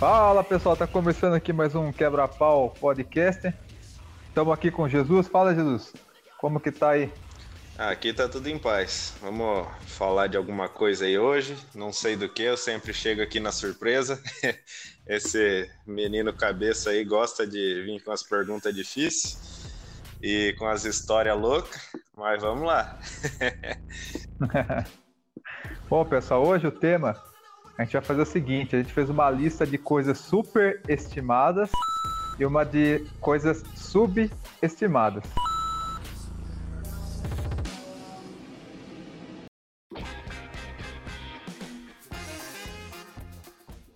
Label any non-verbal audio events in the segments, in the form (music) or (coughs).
Fala pessoal, tá começando aqui mais um Quebra-Pau Podcast. Estamos aqui com Jesus. Fala Jesus, como que tá aí? Aqui tá tudo em paz. Vamos falar de alguma coisa aí hoje. Não sei do que, eu sempre chego aqui na surpresa. (laughs) Esse menino cabeça aí gosta de vir com as perguntas difíceis e com as histórias loucas, mas vamos lá. (laughs) (laughs) Bom, pessoal, hoje o tema a gente vai fazer o seguinte: a gente fez uma lista de coisas superestimadas e uma de coisas subestimadas.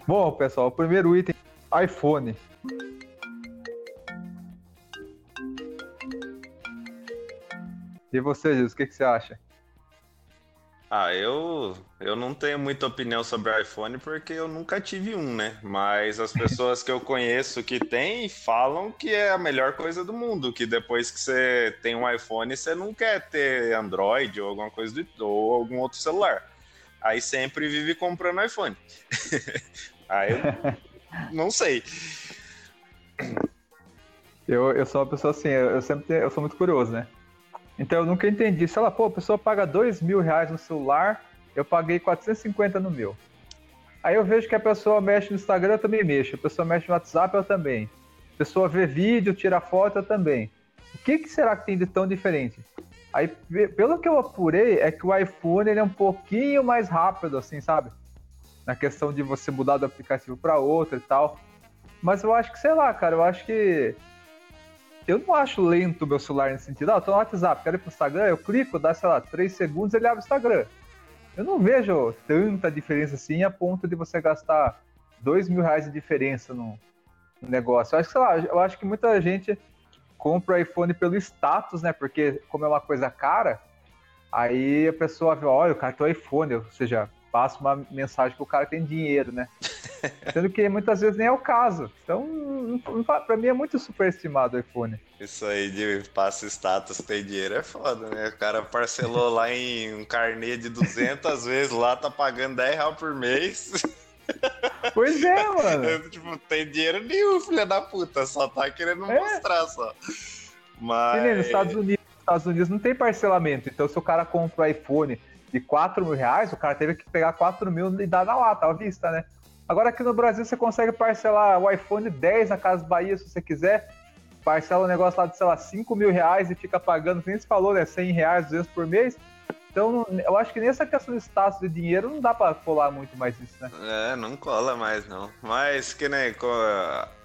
Bom, pessoal, o primeiro item: iPhone. E você, Jesus, o que, que você acha? Ah, eu, eu não tenho muita opinião sobre iPhone porque eu nunca tive um, né? Mas as pessoas que eu conheço que têm falam que é a melhor coisa do mundo, que depois que você tem um iPhone, você não quer ter Android ou alguma coisa do, ou algum outro celular. Aí sempre vive comprando iPhone. (laughs) Aí eu não sei. Eu, eu sou uma pessoa assim, eu, eu sempre eu sou muito curioso, né? Então eu nunca entendi. Se ela, pô, a pessoa paga dois mil reais no celular, eu paguei 450 no meu. Aí eu vejo que a pessoa mexe no Instagram, eu também mexo. A pessoa mexe no WhatsApp, eu também. A pessoa vê vídeo, tira foto, eu também. O que, que será que tem de tão diferente? Aí, pelo que eu apurei, é que o iPhone ele é um pouquinho mais rápido, assim, sabe? Na questão de você mudar do aplicativo para outro e tal. Mas eu acho que, sei lá, cara, eu acho que eu não acho lento o meu celular nesse sentido. Ah, eu tô no WhatsApp, quero ir pro Instagram, eu clico, dá, sei lá, 3 segundos ele abre o Instagram. Eu não vejo tanta diferença assim a ponto de você gastar 2 mil reais de diferença no, negócio. Eu acho que, sei lá, eu acho que muita gente compra o iPhone pelo status, né? Porque como é uma coisa cara, aí a pessoa vê, olha, o cara tem iPhone, ou seja, passa uma mensagem que o cara tem dinheiro, né? (laughs) Sendo que muitas vezes nem é o caso. Então, para mim é muito superestimado o iPhone. Isso aí de passa status tem dinheiro é foda, né? O cara parcelou lá em um carnê de 200 (laughs) vezes lá, tá pagando 10 reais por mês. (laughs) Pois é, mano. tipo, tem dinheiro nenhum, filha da puta. Só tá querendo é. mostrar só. Mas. E nos Estados Unidos, Estados Unidos não tem parcelamento. Então, se o cara compra o iPhone de 4 mil reais, o cara teve que pegar 4 mil e dar na lata, à vista, né? Agora aqui no Brasil você consegue parcelar o iPhone 10 na Casa Bahia se você quiser. Parcela um negócio lá de, sei lá, 5 mil reais e fica pagando, nem se falou, né? 100 reais, 200 por mês. Então, eu acho que nessa questão de status de dinheiro não dá para colar muito mais isso, né? É, não cola mais, não. Mas que nem com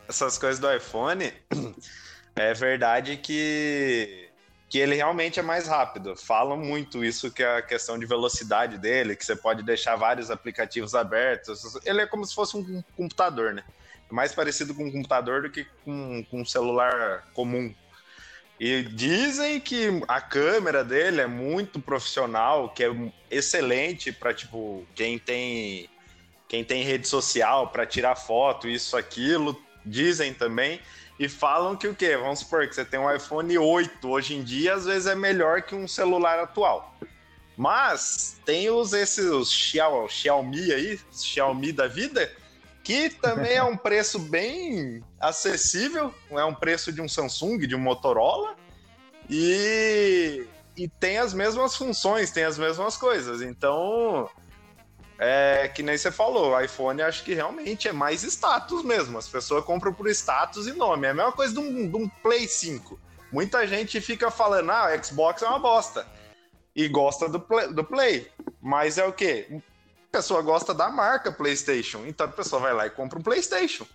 essas coisas do iPhone, (clears throat) é verdade que que ele realmente é mais rápido. Falam muito isso que é a questão de velocidade dele, que você pode deixar vários aplicativos abertos. Ele é como se fosse um computador, né? É mais parecido com um computador do que com, com um celular comum. E dizem que a câmera dele é muito profissional, que é excelente para tipo quem tem quem tem rede social para tirar foto, isso aquilo. Dizem também e falam que o quê? Vamos supor que você tem um iPhone 8 hoje em dia, às vezes é melhor que um celular atual. Mas tem os esses os Xiaomi aí, Xiaomi da vida, que também é um (laughs) preço bem acessível, não é um preço de um Samsung, de um Motorola, e, e tem as mesmas funções, tem as mesmas coisas. Então, é que nem você falou, o iPhone acho que realmente é mais status mesmo. As pessoas compram por status e nome. É a mesma coisa de um, de um Play 5. Muita gente fica falando, ah, o Xbox é uma bosta. E gosta do Play, do Play. Mas é o quê? A pessoa gosta da marca PlayStation. Então a pessoa vai lá e compra um PlayStation.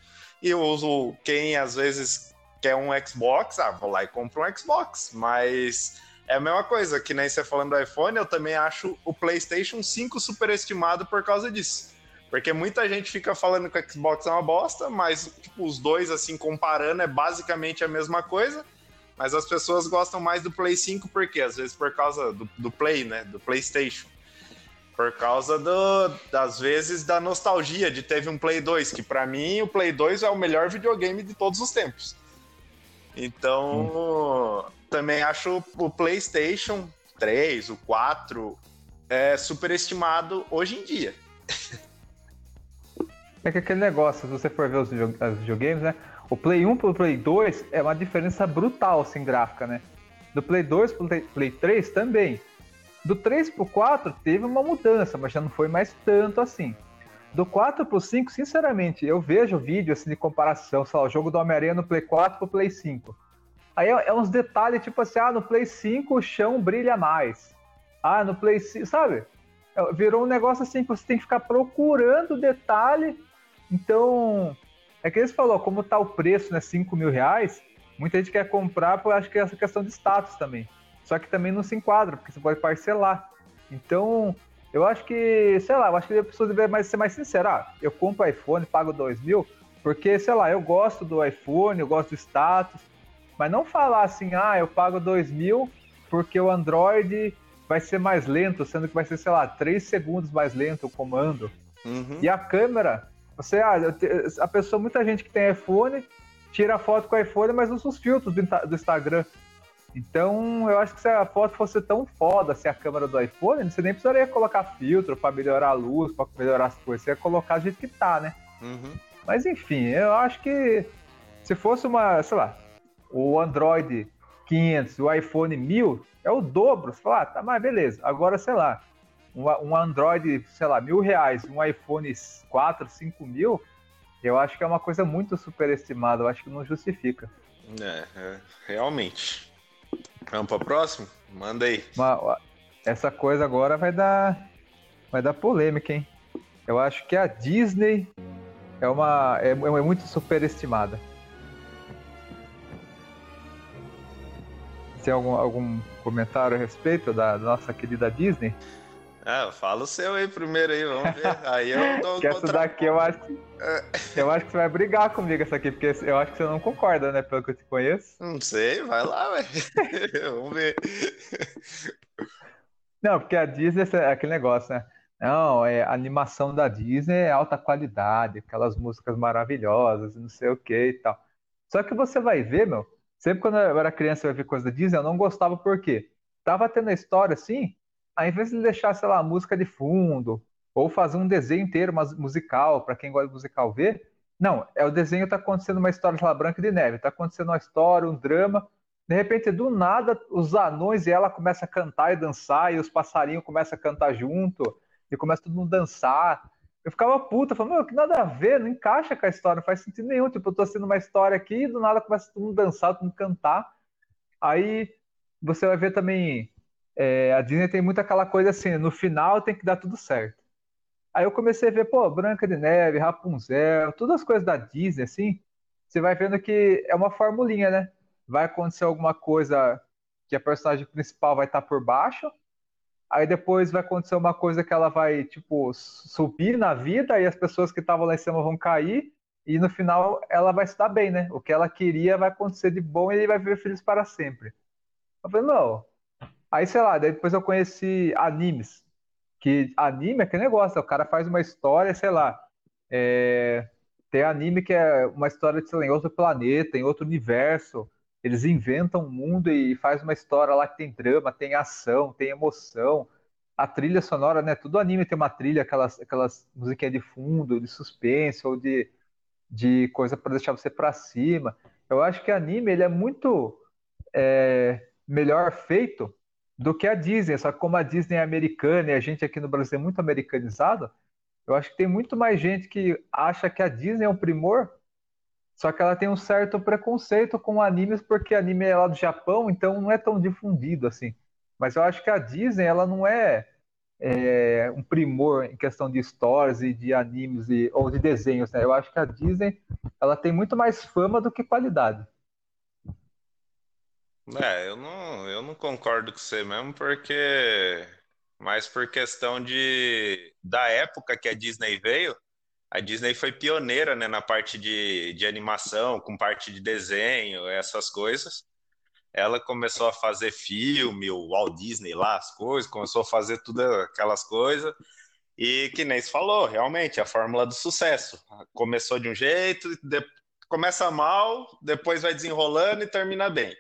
E uso quem às vezes quer um Xbox, ah, vou lá e compro um Xbox. Mas é a mesma coisa, que nem você falando do iPhone, eu também acho o PlayStation 5 superestimado por causa disso. Porque muita gente fica falando que o Xbox é uma bosta, mas tipo, os dois, assim, comparando, é basicamente a mesma coisa. Mas as pessoas gostam mais do Play 5 porque às vezes por causa do, do Play, né? Do PlayStation. Por causa do, das vezes da nostalgia de teve um Play 2, que para mim o Play 2 é o melhor videogame de todos os tempos. Então, hum também acho o PlayStation 3, o 4, é, superestimado hoje em dia. É que aquele negócio, se você for ver os, videogames, né? O Play 1 pro Play 2 é uma diferença brutal, assim, gráfica, né? Do Play 2 pro Play 3 também. Do 3 pro 4 teve uma mudança, mas já não foi mais tanto assim. Do 4 pro 5, sinceramente, eu vejo vídeo assim de comparação, sei lá, o jogo do Homem-Aranha no Play 4 pro Play 5. Aí é, é, uns detalhes, tipo assim, ah, no Play 5 o chão brilha mais. Ah, no Play 5, sabe? É, virou um negócio assim que você tem que ficar procurando detalhe. Então, é que eles falou, como tá o preço, né, 5 mil reais, muita gente quer comprar, por acho que é essa questão de status também. Só que também não se enquadra, porque você pode parcelar. Então, eu acho que, sei lá, eu acho que a pessoa deveria mais, ser mais sincera. Ah, eu compro iPhone, pago 2 mil, porque, sei lá, eu gosto do iPhone, eu gosto do status, mas não falar assim, ah, eu pago 2 mil porque o Android vai ser mais lento, sendo que vai ser, sei lá, 3 segundos mais lento o comando. Uhum. E a câmera, você, ah, a pessoa, muita gente que tem iPhone, tira foto com o iPhone, mas usa os filtros do, do Instagram. Então, eu acho que se a foto fosse tão foda, se a câmera do iPhone, você nem precisaria colocar filtro para melhorar a luz, para melhorar as coisas. Você ia colocar do jeito que tá, né? Uhum. Mas enfim, eu acho que se fosse uma, sei lá, o Android 500 o iPhone 1000, é o dobro. Você fala, ah, tá, mas beleza. Agora, sei lá, um, um Android, sei lá, mil reais, um iPhone 4, 5 mil, eu acho que é uma coisa muito superestimada. Eu acho que não justifica. É, é realmente. Vamos para próximo? Manda aí. Essa coisa agora vai dar, vai dar polêmica, hein? Eu acho que a Disney é uma é, é muito superestimada. Tem algum, algum comentário a respeito da nossa querida Disney? Ah, fala o seu aí primeiro aí, vamos ver. Aí eu dou que essa daqui eu acho que, é. eu acho que você vai brigar comigo essa aqui, porque eu acho que você não concorda, né, pelo que eu te conheço. Não sei, vai lá, ué. (laughs) vamos ver. Não, porque a Disney é aquele negócio, né? Não, é, a animação da Disney é alta qualidade, aquelas músicas maravilhosas, não sei o que e tal. Só que você vai ver, meu, sempre quando eu era criança eu ia ver coisa da Disney, eu não gostava porque tava tendo a história assim, ao invés de deixar, sei lá, música de fundo, ou fazer um desenho inteiro musical, para quem gosta de musical ver, não, é o desenho tá acontecendo uma história, sei lá, Branca de Neve, tá acontecendo uma história, um drama, de repente, do nada, os anões e ela começam a cantar e dançar, e os passarinhos começam a cantar junto, e começa todo mundo a dançar. Eu ficava puta, falando, meu, que nada a ver, não encaixa com a história, não faz sentido nenhum. Tipo, eu tô assistindo uma história aqui, e do nada começa todo mundo a dançar, todo mundo cantar. Aí você vai ver também é, a Disney tem muito aquela coisa assim, no final tem que dar tudo certo. Aí eu comecei a ver, pô, Branca de Neve, Rapunzel, todas as coisas da Disney, assim, você vai vendo que é uma formulinha, né? Vai acontecer alguma coisa que a personagem principal vai estar por baixo, aí depois vai acontecer uma coisa que ela vai, tipo, subir na vida e as pessoas que estavam lá em cima vão cair, e no final ela vai se dar bem, né? O que ela queria vai acontecer de bom e ele vai viver feliz para sempre. Eu falei, não, Aí, sei lá, depois eu conheci animes. Que anime é aquele negócio, o cara faz uma história, sei lá. É... Tem anime que é uma história de, sei lá, em outro planeta, em outro universo. Eles inventam um mundo e faz uma história lá que tem drama, tem ação, tem emoção. A trilha sonora, né? Tudo anime tem uma trilha, aquelas, aquelas musiquinhas de fundo, de suspense ou de, de coisa para deixar você para cima. Eu acho que anime ele é muito é, melhor feito do que a Disney. Só que como a Disney é americana e a gente aqui no Brasil é muito americanizado, eu acho que tem muito mais gente que acha que a Disney é um primor, só que ela tem um certo preconceito com animes porque anime é lá do Japão, então não é tão difundido assim. Mas eu acho que a Disney ela não é, é um primor em questão de histórias e de animes e, ou de desenhos, né? Eu acho que a Disney ela tem muito mais fama do que qualidade. É, eu não, eu não concordo com você mesmo, porque. Mas por questão de da época que a Disney veio, a Disney foi pioneira, né, na parte de, de animação, com parte de desenho, essas coisas. Ela começou a fazer filme, o Walt Disney lá, as coisas, começou a fazer tudo aquelas coisas. E que nem se falou, realmente, a fórmula do sucesso. Começou de um jeito, de, começa mal, depois vai desenrolando e termina bem.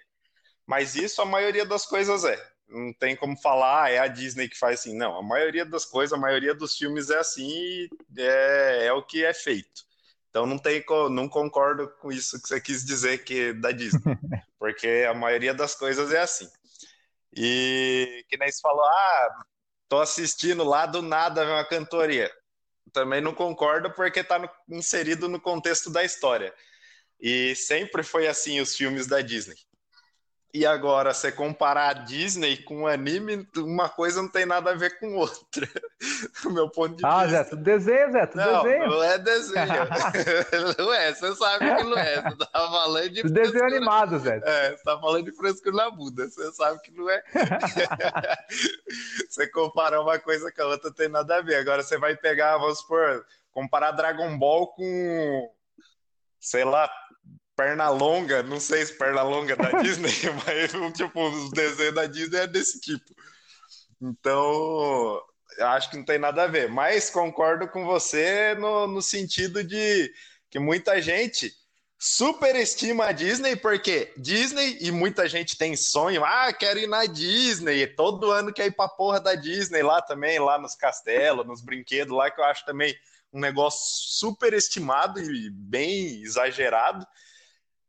Mas isso a maioria das coisas é. Não tem como falar, ah, é a Disney que faz assim. Não, a maioria das coisas, a maioria dos filmes é assim e é, é o que é feito. Então não tem, não concordo com isso que você quis dizer que da Disney, (laughs) porque a maioria das coisas é assim. E que nem você falou, ah, tô assistindo lá do nada uma cantoria. Também não concordo porque está inserido no contexto da história. E sempre foi assim os filmes da Disney. E agora, você comparar a Disney com anime, uma coisa não tem nada a ver com outra. (laughs) Do meu ponto de ah, vista. Ah, Zé, tu desenha, Zé, tu não, desenha. Não é desenho. (laughs) não é, você sabe que não é. Você tá falando de. Desenho animado, Zé. É, você tá falando de frescura na Buda. Você sabe que não é. (laughs) você comparar uma coisa com a outra não tem nada a ver. Agora você vai pegar, vamos supor, comparar Dragon Ball com. Sei lá, perna longa, não sei se perna longa da (laughs) Disney, mas tipo, os desenhos da Disney é desse tipo. Então, acho que não tem nada a ver. Mas concordo com você no, no sentido de que muita gente superestima a Disney, porque Disney e muita gente tem sonho, ah, quero ir na Disney, todo ano quer ir pra porra da Disney lá também, lá nos castelos, nos brinquedos lá, que eu acho também um negócio superestimado e bem exagerado.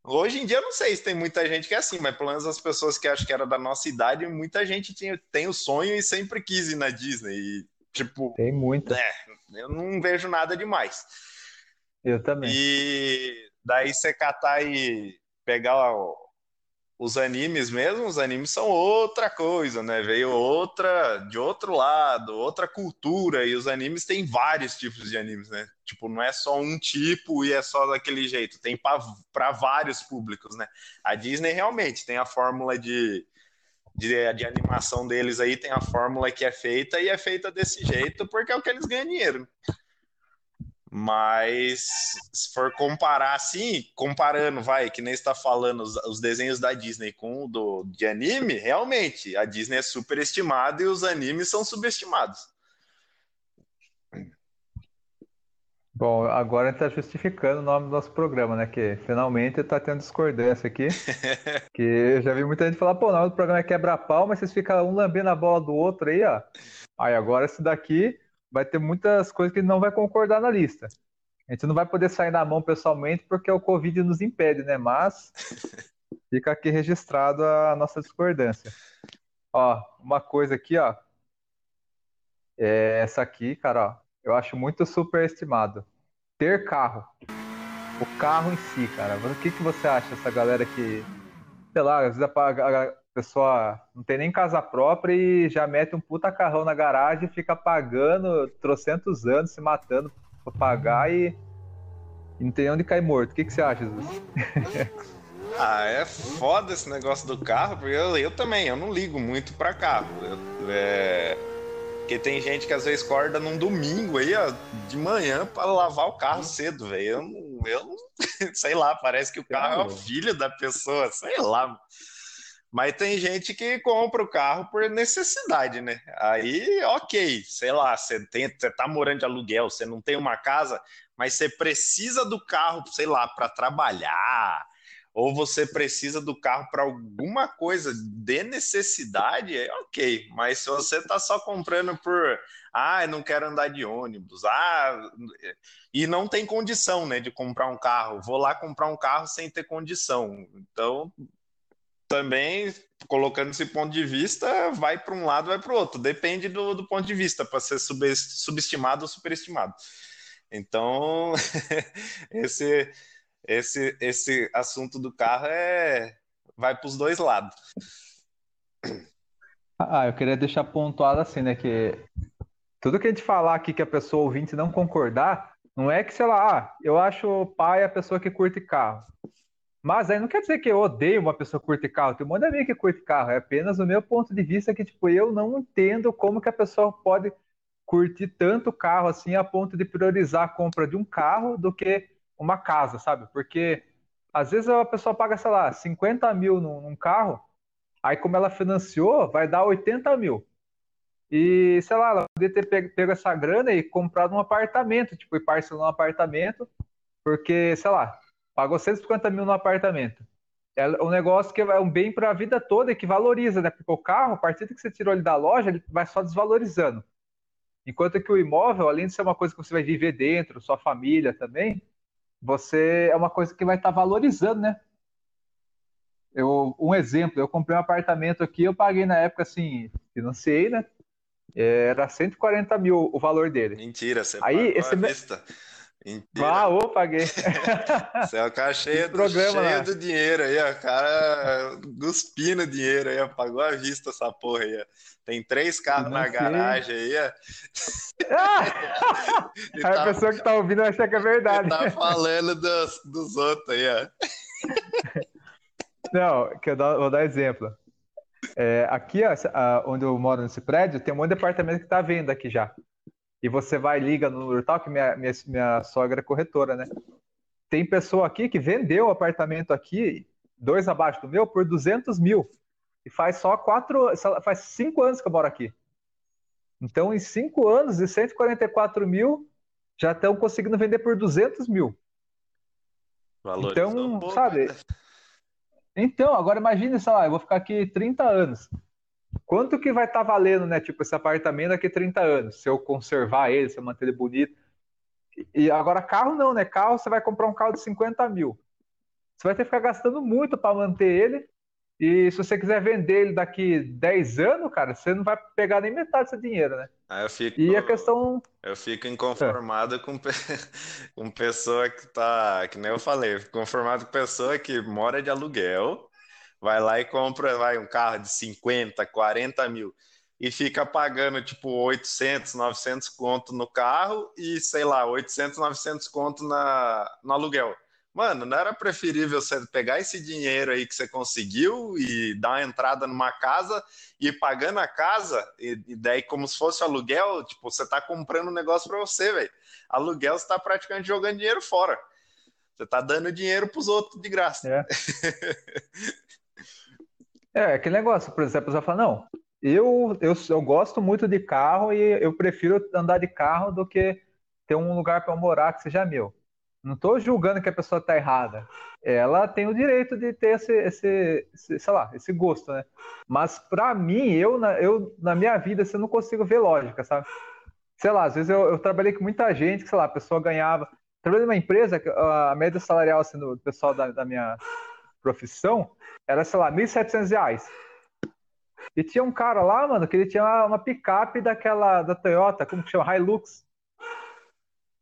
Hoje em dia eu não sei se tem muita gente que é assim, mas pelo menos as pessoas que acho que era da nossa idade, muita gente tinha, tem o sonho e sempre quis ir na Disney. E, tipo. Tem muita. É, eu não vejo nada demais. Eu também. E daí você catar e pegar os animes mesmo, os animes são outra coisa, né? Veio outra, de outro lado, outra cultura, e os animes têm vários tipos de animes, né? Tipo, não é só um tipo e é só daquele jeito, tem para vários públicos, né? A Disney realmente tem a fórmula de, de, de, animação deles aí, tem a fórmula que é feita e é feita desse jeito porque é o que eles ganham dinheiro. Mas se for comparar assim, comparando, vai, que nem está falando os, os, desenhos da Disney com o do, de anime, realmente, a Disney é superestimada e os animes são subestimados. Bom, agora está justificando o nome do nosso programa, né? Que finalmente está tendo discordância aqui. (laughs) que eu já vi muita gente falar, pô, o nome do programa é quebra-pau, mas vocês ficam um lambendo a bola do outro aí, ó. Aí agora esse daqui vai ter muitas coisas que ele não vai concordar na lista. A gente não vai poder sair na mão pessoalmente porque o Covid nos impede, né? Mas (laughs) fica aqui registrado a nossa discordância. Ó, uma coisa aqui, ó. É essa aqui, cara, ó. Eu acho muito superestimado. Ter carro. O carro em si, cara. O que, que você acha dessa galera que, sei lá, às vezes a, pessoa não tem nem casa própria e já mete um puta carrão na garagem e fica pagando trocentos anos, se matando pra pagar e, e não tem onde cair morto. O que, que você acha, Jesus? (laughs) ah, é foda esse negócio do carro, porque eu, eu também, eu não ligo muito pra carro. Eu, é... Porque tem gente que às vezes acorda num domingo aí, ó, de manhã para lavar o carro cedo, velho. Eu, não, eu (laughs) sei lá, parece que o carro é o filho da pessoa, sei lá. Mas tem gente que compra o carro por necessidade, né? Aí, ok, sei lá, você, tem, você tá morando de aluguel, você não tem uma casa, mas você precisa do carro, sei lá, para trabalhar, ou você precisa do carro para alguma coisa de necessidade, é ok. Mas se você tá só comprando por, ah, não quero andar de ônibus, ah, e não tem condição, né, de comprar um carro, vou lá comprar um carro sem ter condição. Então, também, colocando esse ponto de vista, vai para um lado, vai para o outro. Depende do, do ponto de vista, para ser subestimado ou superestimado. Então, (laughs) esse, esse, esse assunto do carro é vai para os dois lados. Ah, eu queria deixar pontuado assim, né, que tudo que a gente falar aqui que a pessoa ouvinte não concordar, não é que, sei lá, ah, eu acho pai a pessoa que curte carro. Mas aí não quer dizer que eu odeio uma pessoa que curte carro. Tem um monte de amigo que curte carro. É apenas o meu ponto de vista que, tipo, eu não entendo como que a pessoa pode curtir tanto carro assim a ponto de priorizar a compra de um carro do que uma casa, sabe? Porque às vezes a pessoa paga, sei lá, 50 mil num, num carro, aí como ela financiou, vai dar 80 mil. E, sei lá, ela poderia ter pego, pego essa grana e comprado um apartamento, tipo, e parcelado um apartamento, porque, sei lá, Pagou 150 mil no apartamento. é um negócio que é um bem para a vida toda e que valoriza, né? Porque o carro, a partir que você tirou ele da loja, ele vai só desvalorizando. Enquanto que o imóvel, além de ser uma coisa que você vai viver dentro, sua família também, você é uma coisa que vai estar tá valorizando, né? Eu, um exemplo, eu comprei um apartamento aqui, eu paguei na época assim, financiei, né? Era 140 mil o valor dele. Mentira, você Aí, pagou esse... à vista. Mentira. Ah, ô, paguei. Você é o cara cheio, do, cheio do dinheiro aí, ó. O cara cuspindo dinheiro aí, ó. Pagou à vista essa porra aí, ó. Tem três carros na garagem aí, ó. Ah! (laughs) aí tá, a pessoa que tá ouvindo acha que é verdade. Tá falando dos, dos outros aí, ó. Não, que eu vou dar exemplo. É, aqui, ó, onde eu moro nesse prédio, tem um monte de apartamento que tá vendo aqui já e você vai liga no número tal, que minha, minha, minha sogra é corretora, né? Tem pessoa aqui que vendeu o apartamento aqui, dois abaixo do meu, por 200 mil. E faz só quatro, faz cinco anos que eu moro aqui. Então, em cinco anos, de 144 mil, já estão conseguindo vender por 200 mil. então, sabe? Né? Então, agora imagine, sei lá, eu vou ficar aqui 30 anos quanto que vai estar tá valendo, né? Tipo, esse apartamento daqui a 30 anos, se eu conservar ele, se eu manter ele bonito. E agora, carro não, né? Carro, você vai comprar um carro de 50 mil. Você vai ter que ficar gastando muito para manter ele. E se você quiser vender ele daqui 10 anos, cara, você não vai pegar nem metade desse dinheiro, né? Aí eu fico, e a questão. Eu fico inconformado é. com, (laughs) com pessoa que tá. Que nem eu falei, conformado com pessoa que mora de aluguel vai lá e compra vai, um carro de 50, 40 mil e fica pagando tipo 800, 900 conto no carro e sei lá, 800, 900 conto na, no aluguel. Mano, não era preferível você pegar esse dinheiro aí que você conseguiu e dar uma entrada numa casa e ir pagando a casa, e, e daí, como se fosse aluguel, tipo, você tá comprando um negócio para você, velho. Aluguel, você tá praticamente jogando dinheiro fora. Você tá dando dinheiro pros outros de graça. É. (laughs) É, aquele negócio, por exemplo, a pessoa fala, não, eu, eu, eu gosto muito de carro e eu prefiro andar de carro do que ter um lugar para morar que seja meu. Não estou julgando que a pessoa está errada. Ela tem o direito de ter esse, esse, esse sei lá, esse gosto, né? Mas para mim, eu na, eu na minha vida, assim, eu não consigo ver lógica, sabe? Sei lá, às vezes eu, eu trabalhei com muita gente que, sei lá, a pessoa ganhava. Trabalhei numa empresa, a média salarial assim, do pessoal da, da minha profissão era, sei lá, 1.700 reais. E tinha um cara lá, mano, que ele tinha uma, uma picape daquela, da Toyota, como que chama? Hilux.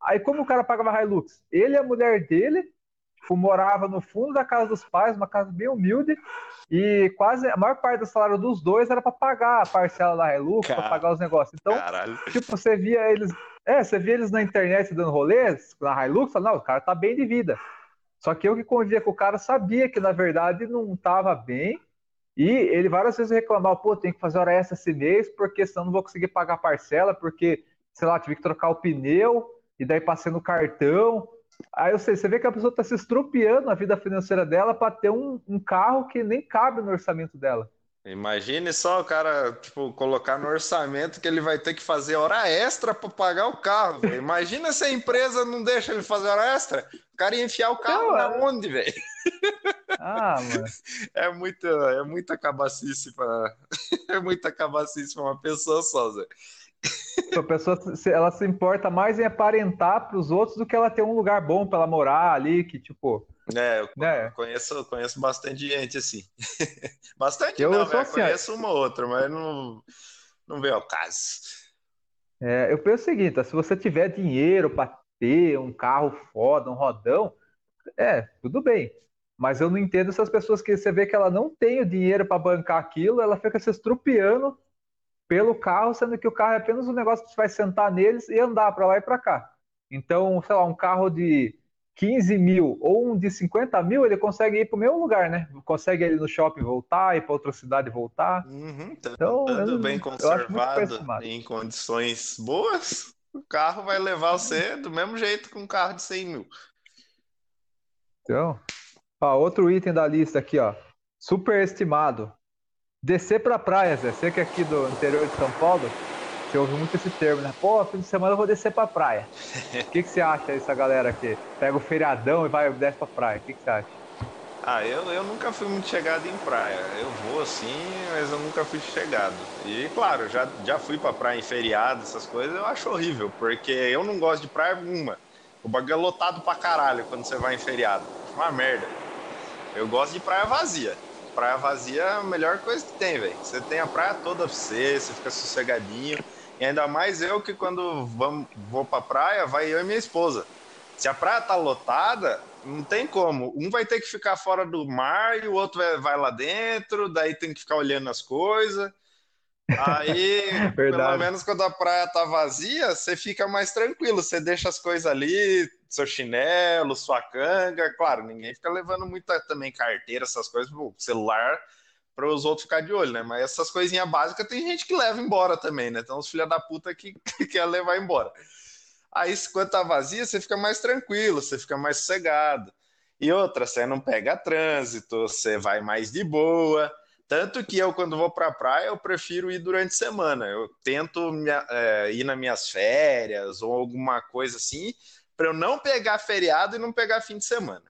Aí como o cara pagava Hilux? Ele e a mulher dele, tipo, morava no fundo da casa dos pais, uma casa bem humilde, e quase a maior parte do salário dos dois era para pagar a parcela da Hilux, para pagar os negócios. Então, Caralho. tipo, você via eles, é, você via eles na internet dando rolês na Hilux, falando, não, o cara tá bem de vida. Só que eu que convivia com o cara sabia que na verdade não estava bem. E ele várias vezes reclamava, pô, tem que fazer hora extra esse mês, porque senão não vou conseguir pagar a parcela, porque, sei lá, tive que trocar o pneu, e daí passei no cartão. Aí eu sei, você vê que a pessoa está se estropiando a vida financeira dela para ter um, um carro que nem cabe no orçamento dela. Imagine só o cara, tipo, colocar no orçamento que ele vai ter que fazer hora extra para pagar o carro. Véio. Imagina se a empresa não deixa ele fazer hora extra. O cara ia enfiar o carro na é. onde, velho? Ah, mano. (laughs) É muita, é muita cabacice para (laughs) é muita cabacice para uma pessoa só, Zé. A pessoa ela se importa mais em aparentar para os outros do que ela ter um lugar bom para ela morar ali, que tipo, é, eu né? conheço, conheço bastante gente assim. (laughs) bastante eu, não, eu assim, conheço uma outra, mas não, não veio ao caso. É, eu penso o seguinte, se você tiver dinheiro para ter um carro foda, um rodão, é, tudo bem. Mas eu não entendo essas pessoas que você vê que ela não tem o dinheiro para bancar aquilo, ela fica se estrupiando pelo carro, sendo que o carro é apenas um negócio que você vai sentar neles e andar para lá e para cá. Então, sei lá, um carro de 15 mil ou um de 50 mil, ele consegue ir para o mesmo lugar, né? Consegue ir no shopping voltar, ir para outra cidade voltar. Uhum, tá então, eu, bem conservado, em condições boas, o carro vai levar você do mesmo jeito que um carro de 100 mil. Então, ó, outro item da lista aqui, ó. Superestimado. Descer para praia, Zé. Você que é aqui do interior de São Paulo, você ouve muito esse termo, né? Pô, fim de semana eu vou descer pra praia. (laughs) O que, que você acha dessa galera aqui? Pega o feriadão e vai desce pra praia. O que, que você acha? Ah, eu, eu nunca fui muito chegado em praia. Eu vou assim, mas eu nunca fui chegado. E claro, já, já fui pra praia em feriado, essas coisas, eu acho horrível, porque eu não gosto de praia alguma. O bagulho é lotado pra caralho quando você vai em feriado. Uma merda. Eu gosto de praia vazia. Praia vazia é a melhor coisa que tem, velho. Você tem a praia toda pra você, você fica sossegadinho. E ainda mais eu que quando vamos, vou pra praia, vai eu e minha esposa. Se a praia tá lotada, não tem como. Um vai ter que ficar fora do mar e o outro vai, vai lá dentro, daí tem que ficar olhando as coisas. Aí, (laughs) pelo menos quando a praia tá vazia, você fica mais tranquilo. Você deixa as coisas ali, seu chinelo, sua canga. Claro, ninguém fica levando muita também carteira, essas coisas, celular para os outros ficar de olho, né? Mas essas coisinhas básicas tem gente que leva embora também, né? Então os filha da puta que, que (laughs) quer levar embora. Aí, quando tá vazia, você fica mais tranquilo, você fica mais sossegado. E outra, você não pega trânsito, você vai mais de boa. Tanto que eu, quando vou pra praia, eu prefiro ir durante a semana. Eu tento é, ir nas minhas férias ou alguma coisa assim, para eu não pegar feriado e não pegar fim de semana.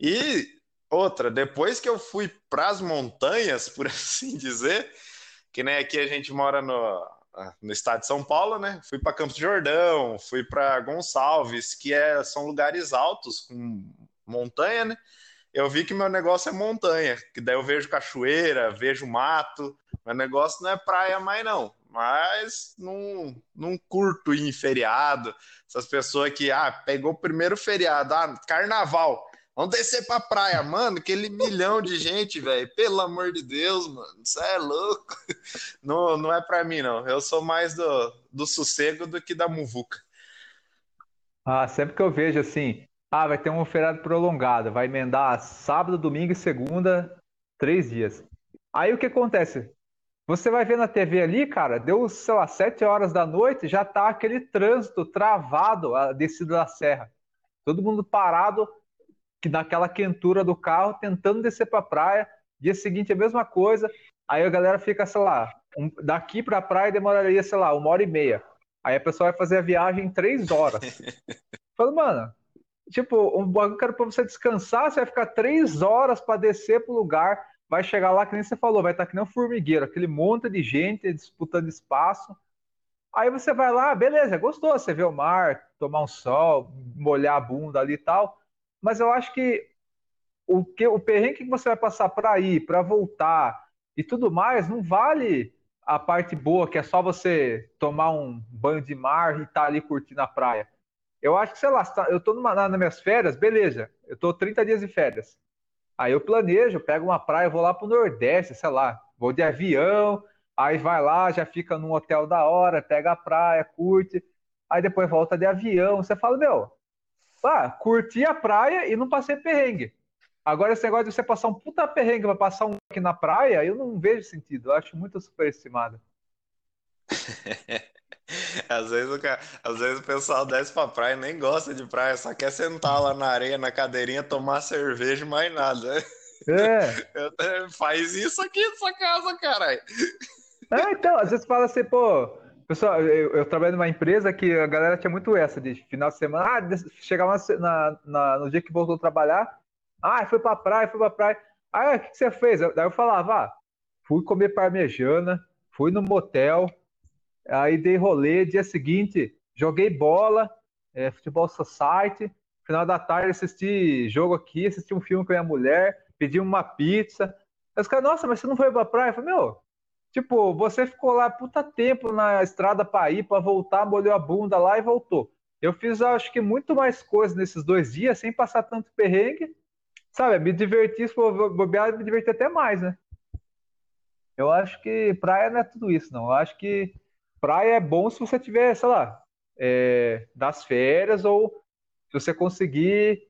E outra, depois que eu fui para as montanhas, (laughs) por assim dizer, que nem aqui a gente mora no, no estado de São Paulo, né? Fui para Campos de Jordão, fui para Gonçalves, que é, são lugares altos com montanha, né? Eu vi que meu negócio é montanha, que daí eu vejo cachoeira, vejo mato. Meu negócio não é praia mais não, mas não, curto ir em feriado. Essas pessoas que ah, pegou o primeiro feriado, ah, carnaval. Vamos descer pra praia, mano. Aquele milhão de gente, velho. Pelo amor de Deus, mano. Isso é louco. (laughs) Não, não é pra mim, não. Eu sou mais do, do sossego do que da muvuca. Ah, sempre que eu vejo assim, ah, vai ter um feriado prolongado, vai emendar sábado, domingo e segunda, três dias. Aí o que acontece? Você vai ver na TV ali, cara, deu, sei lá, sete horas da noite, já tá aquele trânsito travado, a descida da serra. Todo mundo parado que naquela quentura do carro, tentando descer para a praia. Dia seguinte a mesma coisa. Aí a galera fica, sei lá, um, daqui para a praia demoraria, sei lá, uma hora e meia. Aí a pessoa vai fazer a viagem em três horas. (laughs) Fala, mano, tipo, um bagulho que era para você descansar, você vai ficar três horas para descer pro lugar, vai chegar lá, que nem você falou, vai estar tá que nem um formigueiro, aquele monte de gente disputando espaço. Aí você vai lá, beleza, gostou, você vê o mar, tomar um sol, molhar a bunda ali e tal mas eu acho que o, que, o perrengue que você vai passar para ir, para voltar e tudo mais, não vale a parte boa, que é só você tomar um banho de mar e estar tá ali curtindo a praia. Eu acho que, sei lá, tá, eu numa, nas minhas férias, beleza, eu tô 30 dias de férias. Aí eu planejo, pego uma praia, vou lá pro Nordeste, sei lá, vou de avião, aí vai lá, já fica num hotel da hora, pega a praia, curte, aí depois volta de avião. Você fala, meu, ah, curti a praia e não passei perrengue. Agora, esse negócio de você passar um puta perrengue pra passar um aqui na praia, eu não vejo sentido. Eu acho muito superestimado. (laughs) às, vezes o cara, às vezes o pessoal desce pra praia e nem gosta de praia, só quer sentar lá na areia, na cadeirinha, tomar cerveja e mais nada. É. (laughs) Faz isso aqui nessa casa, caralho. É, então, às vezes fala assim, pô, Pessoal, eu, eu, trabalho numa empresa que a galera tinha muito essa, de final de semana, ah, chegava na, na, no dia que voltou a trabalhar, ah, foi pra praia, foi pra praia. Ah, o que, que você fez? Daí eu falava, ah, fui comer parmejana, fui no motel, aí dei rolê, dia seguinte, joguei bola, é, futebol society, final da tarde assisti jogo aqui, assisti um filme com a minha mulher, pedi uma pizza. Aí os caras, nossa, mas você não foi pra praia? Eu falei, meu, Tipo, você ficou lá puta tempo na estrada para ir, para voltar, molhou a bunda lá e voltou. Eu fiz, acho que, muito mais coisas nesses dois dias, sem passar tanto perrengue. Sabe, me diverti, se bobear, me diverti até mais, né? Eu acho que praia não é tudo isso, não. Eu acho que praia é bom se você tiver, sei lá, é, das férias ou se você conseguir.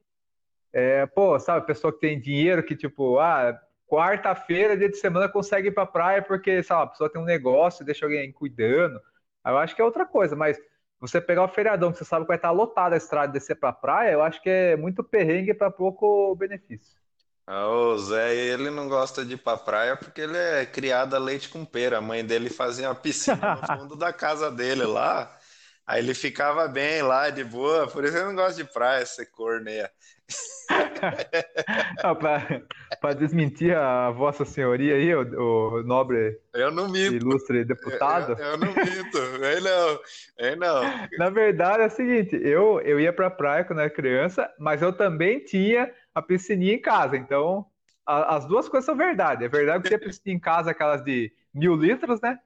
É, pô, sabe, pessoa que tem dinheiro que, tipo, ah, quarta-feira, dia de semana, consegue ir pra praia porque, sei lá, a pessoa tem um negócio, deixa alguém cuidando. Eu acho que é outra coisa, mas você pegar o feriadão que você sabe que vai estar lotado a estrada e descer pra praia, eu acho que é muito perrengue para pouco benefício. Ah, o Zé, ele não gosta de ir pra praia porque ele é criado a leite com pera. A mãe dele fazia uma piscina no (laughs) fundo da casa dele lá. Aí ele ficava bem lá, de boa. Por isso ele não gosta de praia, ser corneia. Para desmentir a vossa senhoria aí, o, o, nobre eu não minto. ilustre deputado. Eu, eu, eu não minto, eu não, eu não. Na verdade é o seguinte, eu, eu ia pra praia quando era criança, mas eu também tinha a piscininha em casa, então a, as duas coisas são verdade. É verdade que tinha piscininha em casa, aquelas de mil litros, né?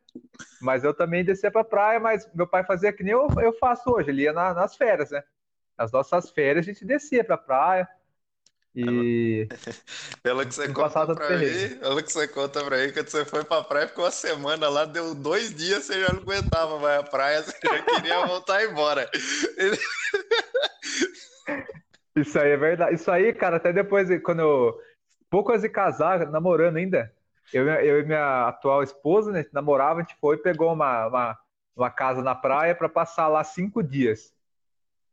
Mas eu também descia pra praia, mas meu pai fazia que nem eu, eu faço hoje, ele ia na, nas férias, né? Nas nossas férias a gente descia pra praia, e. Pelo (laughs) que você conta pra mim, pelo que você conta pra mim, quando você foi pra praia, ficou uma semana lá, deu dois dias, você já não aguentava mais a praia, você já queria (laughs) voltar embora. Isso aí é verdade. Isso aí, cara, até depois, quando eu. Pouco antes de casar, namorando ainda, eu, eu e minha atual esposa, né, namorava, a gente foi e pegou uma, uma, uma casa na praia para passar lá cinco dias.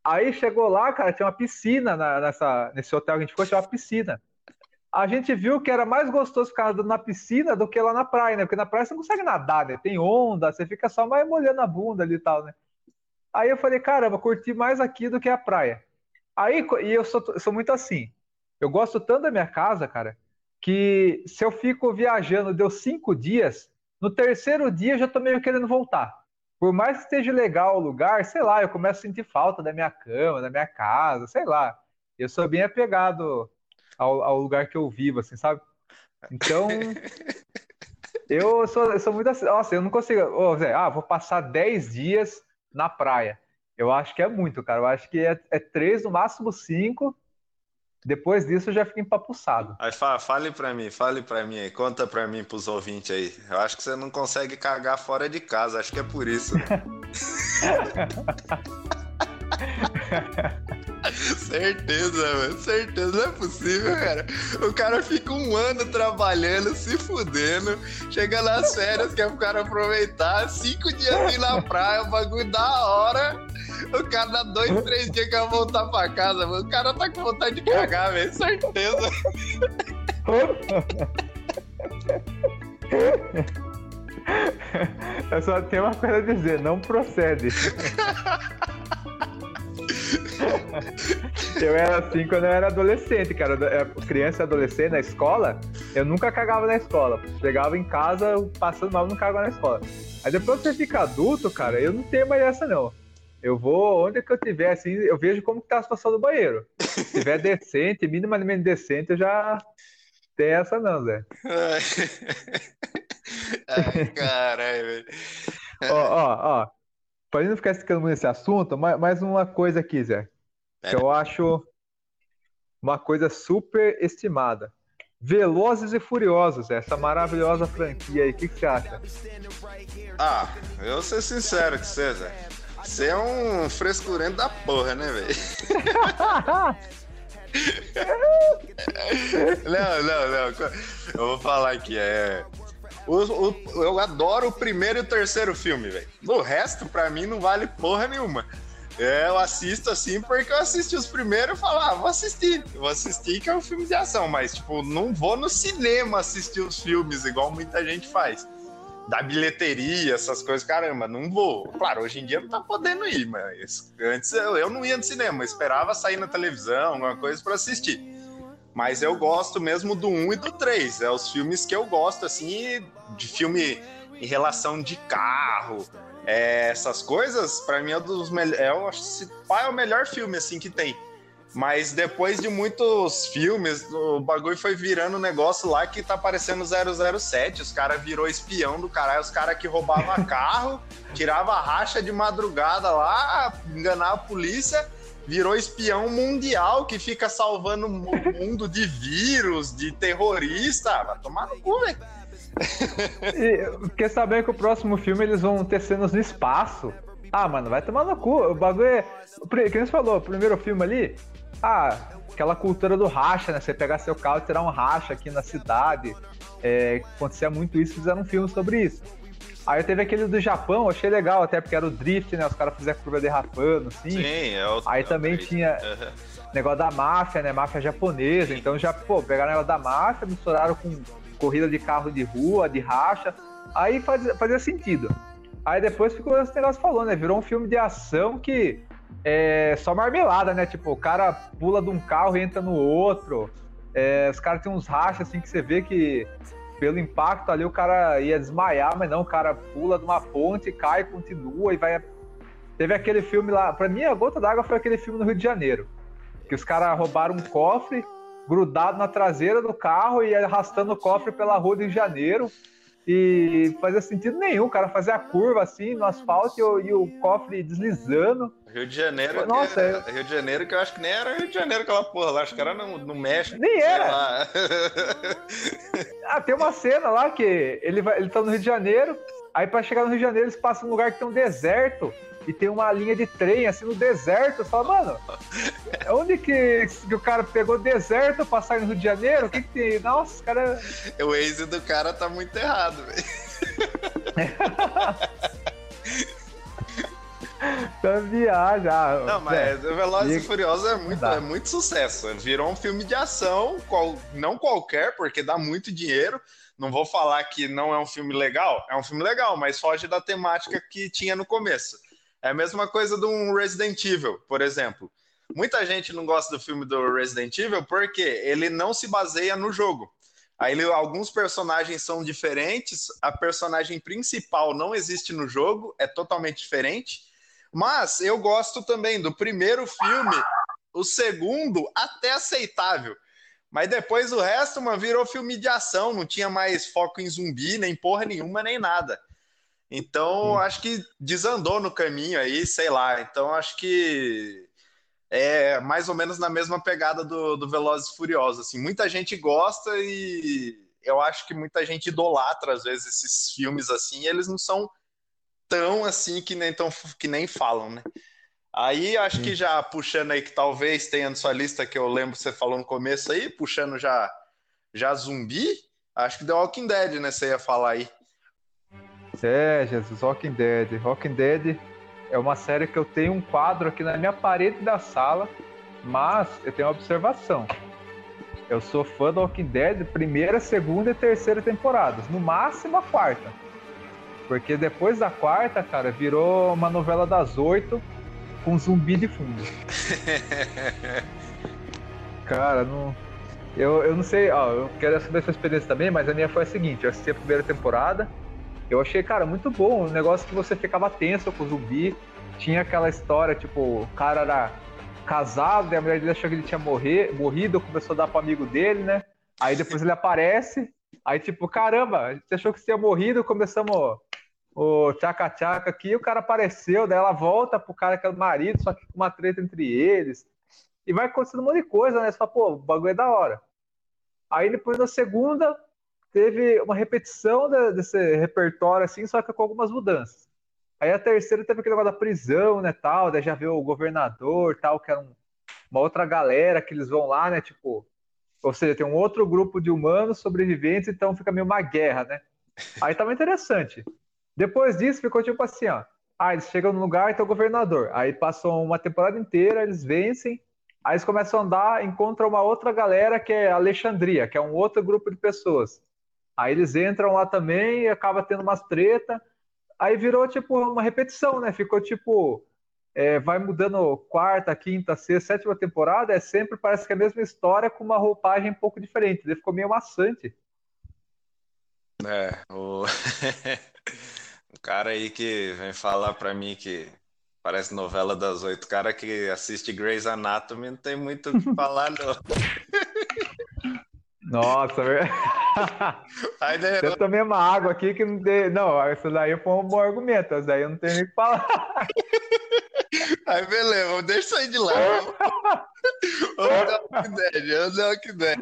Aí chegou lá, cara, tinha uma piscina na, nessa, nesse hotel que a gente ficou, tinha uma piscina. A gente viu que era mais gostoso ficar na piscina do que lá na praia, né? Porque na praia você não consegue nadar, né? Tem onda, você fica só mais molhando a bunda ali e tal, né? Aí eu falei, caramba, curti mais aqui do que a praia. Aí, e eu sou, sou muito assim. Eu gosto tanto da minha casa, cara, que se eu fico viajando, deu cinco dias, no terceiro dia eu já tô meio querendo voltar por mais que esteja legal o lugar, sei lá, eu começo a sentir falta da minha cama, da minha casa, sei lá. Eu sou bem apegado ao, ao lugar que eu vivo, assim, sabe? Então, (laughs) eu sou, eu sou muito assim. Nossa, eu não consigo. Oh, Zé, ah, vou passar 10 dias na praia. Eu acho que é muito, cara. Eu acho que é, é 3, no máximo 5. Depois disso eu já fico empapuçado. Aí fala, fale para mim, fale para mim aí, conta para mim pros ouvintes aí. Eu acho que você não consegue cagar fora de casa, acho que é por isso. (laughs) certeza, mano. Certeza, não é possível, cara. O cara fica um ano trabalhando, se fudendo, chega nas férias, quer o cara aproveitar, cinco dias ir na praia, o bagulho da hora. O cara dá dois, três dias que vai voltar pra casa, mano. O cara tá com vontade de cagar, velho. Certeza. (laughs) Eu só tenho uma coisa a dizer, não procede. eu era assim quando eu era adolescente, cara. Eu criança e adolescente na escola, eu nunca cagava na escola. Chegava em casa, passando mal, não cagava na escola. Aí depois você fica adulto, cara, eu não tenho mais essa não. Eu vou, onde é que eu tiver, assim, eu vejo como que tá a situação do banheiro. Se tiver (laughs) decente, minimamente decente, eu já tenho essa não, Zé. (laughs) Ai, caralho, velho. Ó, ó, ó. Pra não ficar ficando nesse assunto, mais uma coisa aqui, Zé. Que eu acho uma coisa super estimada. Velozes e Furiosos, essa maravilhosa franquia aí, o que, que, você acha? Ah, eu vou ser sincero com você, Zé. Você é um frescurento da porra, né, velho? (laughs) não, não, não. Eu vou falar aqui, é. O, o, eu adoro o primeiro e o terceiro filme, velho. O resto, pra mim, não vale porra nenhuma. É, eu assisto assim porque eu assisti os primeiros e falo, ah, vou assistir. Vou assistir que é um filme de ação, mas, tipo, não vou no cinema assistir os filmes, igual muita gente faz da bilheteria, essas coisas, caramba, não vou. Claro, hoje em dia não tá podendo ir, mas antes eu, eu não ia no cinema, esperava sair na televisão, alguma coisa para assistir. Mas eu gosto mesmo do 1 e do 3, é os filmes que eu gosto, assim, de filme em relação de carro, é, essas coisas, para mim é um dos melhores, é, eu acho que é o melhor filme, assim, que tem. Mas depois de muitos filmes, o bagulho foi virando um negócio lá que tá parecendo 007. Os caras virou espião do caralho. Os caras que roubavam (laughs) carro, tirava racha de madrugada lá, enganava a polícia. Virou espião mundial que fica salvando o mundo de vírus, de terrorista. Vai tomar no cu, velho. Quer saber que o próximo filme eles vão ter cenas no espaço? Ah, mano, vai tomar no cu. O bagulho é. Que você falou, o primeiro filme ali, ah, aquela cultura do racha, né? Você pegar seu carro e tirar um racha aqui na cidade. É, acontecia muito isso, fizeram um filme sobre isso. Aí teve aquele do Japão, achei legal, até porque era o drift, né? Os caras fizeram a curva derrapando, assim. Sim, é o Aí é também o tinha uhum. negócio da máfia, né? Máfia japonesa. Sim. Então já, pô, pegaram o negócio da máfia, misturaram com corrida de carro de rua, de racha. Aí fazia, fazia sentido. Aí depois ficou esse negócio falando, né? Virou um filme de ação que é só marmelada, né? Tipo, o cara pula de um carro e entra no outro. É, os caras têm uns rachas assim que você vê que pelo impacto ali o cara ia desmaiar, mas não, o cara pula de uma ponte, cai, continua e vai. Teve aquele filme lá, pra mim a gota d'água foi aquele filme no Rio de Janeiro, que os caras roubaram um cofre grudado na traseira do carro e arrastando o cofre pela rua do Rio de Janeiro. E fazia sentido nenhum, o cara fazia a curva assim no asfalto e o, e o cofre deslizando. Rio de Janeiro, Nossa, é... Rio de Janeiro que eu acho que nem era Rio de Janeiro aquela porra lá, acho que era no, no México. Nem era. ah, tem uma cena lá que ele, vai, ele tá no Rio de Janeiro, aí para chegar no Rio de Janeiro eles passam num lugar que tem um deserto e tem uma linha de trem assim no deserto. Você fala, mano, onde que, que o cara pegou deserto pra sair no Rio de Janeiro? O que, que tem? Nossa, cara. (laughs) O Waze do cara tá muito errado, velho. (laughs) tá viagem. Ah, não, mas é. Velozes e Furiosos é muito, é muito sucesso. Virou um filme de ação, qual, não qualquer, porque dá muito dinheiro. Não vou falar que não é um filme legal, é um filme legal, mas foge da temática que tinha no começo. É a mesma coisa de um Resident Evil, por exemplo. Muita gente não gosta do filme do Resident Evil porque ele não se baseia no jogo. Aí ele, alguns personagens são diferentes, a personagem principal não existe no jogo, é totalmente diferente. Mas eu gosto também do primeiro filme, o segundo até aceitável. Mas depois o resto, mano, virou filme de ação, não tinha mais foco em zumbi, nem porra nenhuma, nem nada. Então, hum. acho que desandou no caminho aí, sei lá. Então, acho que é mais ou menos na mesma pegada do, do Velozes e Furiosos. Assim, muita gente gosta e eu acho que muita gente idolatra, às vezes, esses filmes assim, e eles não são tão assim que nem, tão, que nem falam, né? Aí acho que já puxando aí que talvez tenha na sua lista que eu lembro que você falou no começo aí, puxando já já zumbi, acho que The Walking Dead, né? Você ia falar aí. É, Jesus, Walking Dead. Walking Dead é uma série que eu tenho um quadro aqui na minha parede da sala, mas eu tenho uma observação. Eu sou fã do Walking Dead primeira, segunda e terceira temporadas, no máximo a quarta. Porque depois da quarta, cara, virou uma novela das oito com zumbi de fundo. (laughs) cara, não. Eu, eu não sei, ó, eu quero saber sua experiência também, mas a minha foi a seguinte: eu assisti a primeira temporada, eu achei, cara, muito bom. Um negócio que você ficava tenso com o zumbi. Tinha aquela história, tipo, o cara era casado, e a mulher dele achou que ele tinha morrer, morrido, começou a dar pro amigo dele, né? Aí depois ele aparece, aí tipo, caramba, a gente achou que você tinha morrido, começamos o tchaca-tchaca aqui, o cara apareceu, daí ela volta pro cara que é o marido, só que com uma treta entre eles. E vai acontecendo um monte de coisa, né? Você fala, pô, o bagulho é da hora. Aí depois na segunda, teve uma repetição desse repertório, assim, só que com algumas mudanças. Aí a terceira teve aquele negócio da prisão, né, tal, daí já viu o governador, tal, que era um, uma outra galera que eles vão lá, né, tipo, ou seja, tem um outro grupo de humanos sobreviventes, então fica meio uma guerra, né. Aí tava interessante. Depois disso ficou tipo assim, ó, ah, eles chegam no lugar e tem o governador. Aí passam uma temporada inteira, eles vencem, aí eles começam a andar, encontram uma outra galera que é Alexandria, que é um outro grupo de pessoas. Aí eles entram lá também e acaba tendo umas treta. Aí virou tipo uma repetição, né? Ficou tipo. É, vai mudando quarta, quinta, sexta, sétima temporada, é sempre parece que é a mesma história com uma roupagem um pouco diferente. Ele ficou meio maçante. É, o... (laughs) o cara aí que vem falar pra mim que parece novela das oito, o cara que assiste Grey's Anatomy não tem muito o que falar, não. (laughs) Nossa, Aí, daí, eu tomei uma água aqui que não tem. Não, isso daí foi um bom argumento. Isso daí eu não tenho nem o que falar. (laughs) Aí, beleza, deixa aí de lado. Vamos dar uma ideia, vamos dar uma ideia.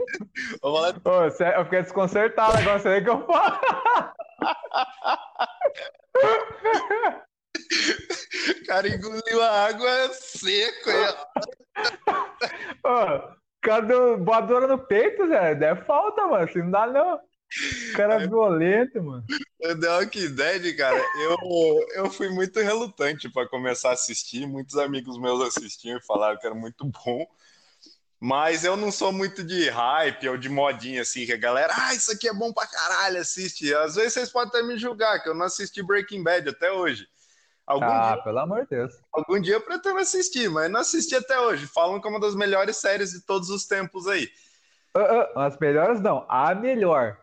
Vamos lá. Ô, eu fiquei desconcertado agora, sei que eu falo. (laughs) O cara engoliu a água seco. Ô, cara voadora no peito, Zé. Deve falta, mano. Assim não dá, não. O cara é violento, mano. Eu dei uma ideia, cara. Eu, eu fui muito relutante para começar a assistir. Muitos amigos meus assistiam e falaram que era muito bom. Mas eu não sou muito de hype ou de modinha, assim, que a galera, ah, isso aqui é bom pra caralho, assiste. Às vezes vocês podem até me julgar, que eu não assisti Breaking Bad até hoje. Algum ah, dia, pelo amor de Deus. Algum dia eu pretendo assistir, mas não assisti até hoje. Falam que é uma das melhores séries de todos os tempos aí. Uh, uh, as melhores não, a melhor.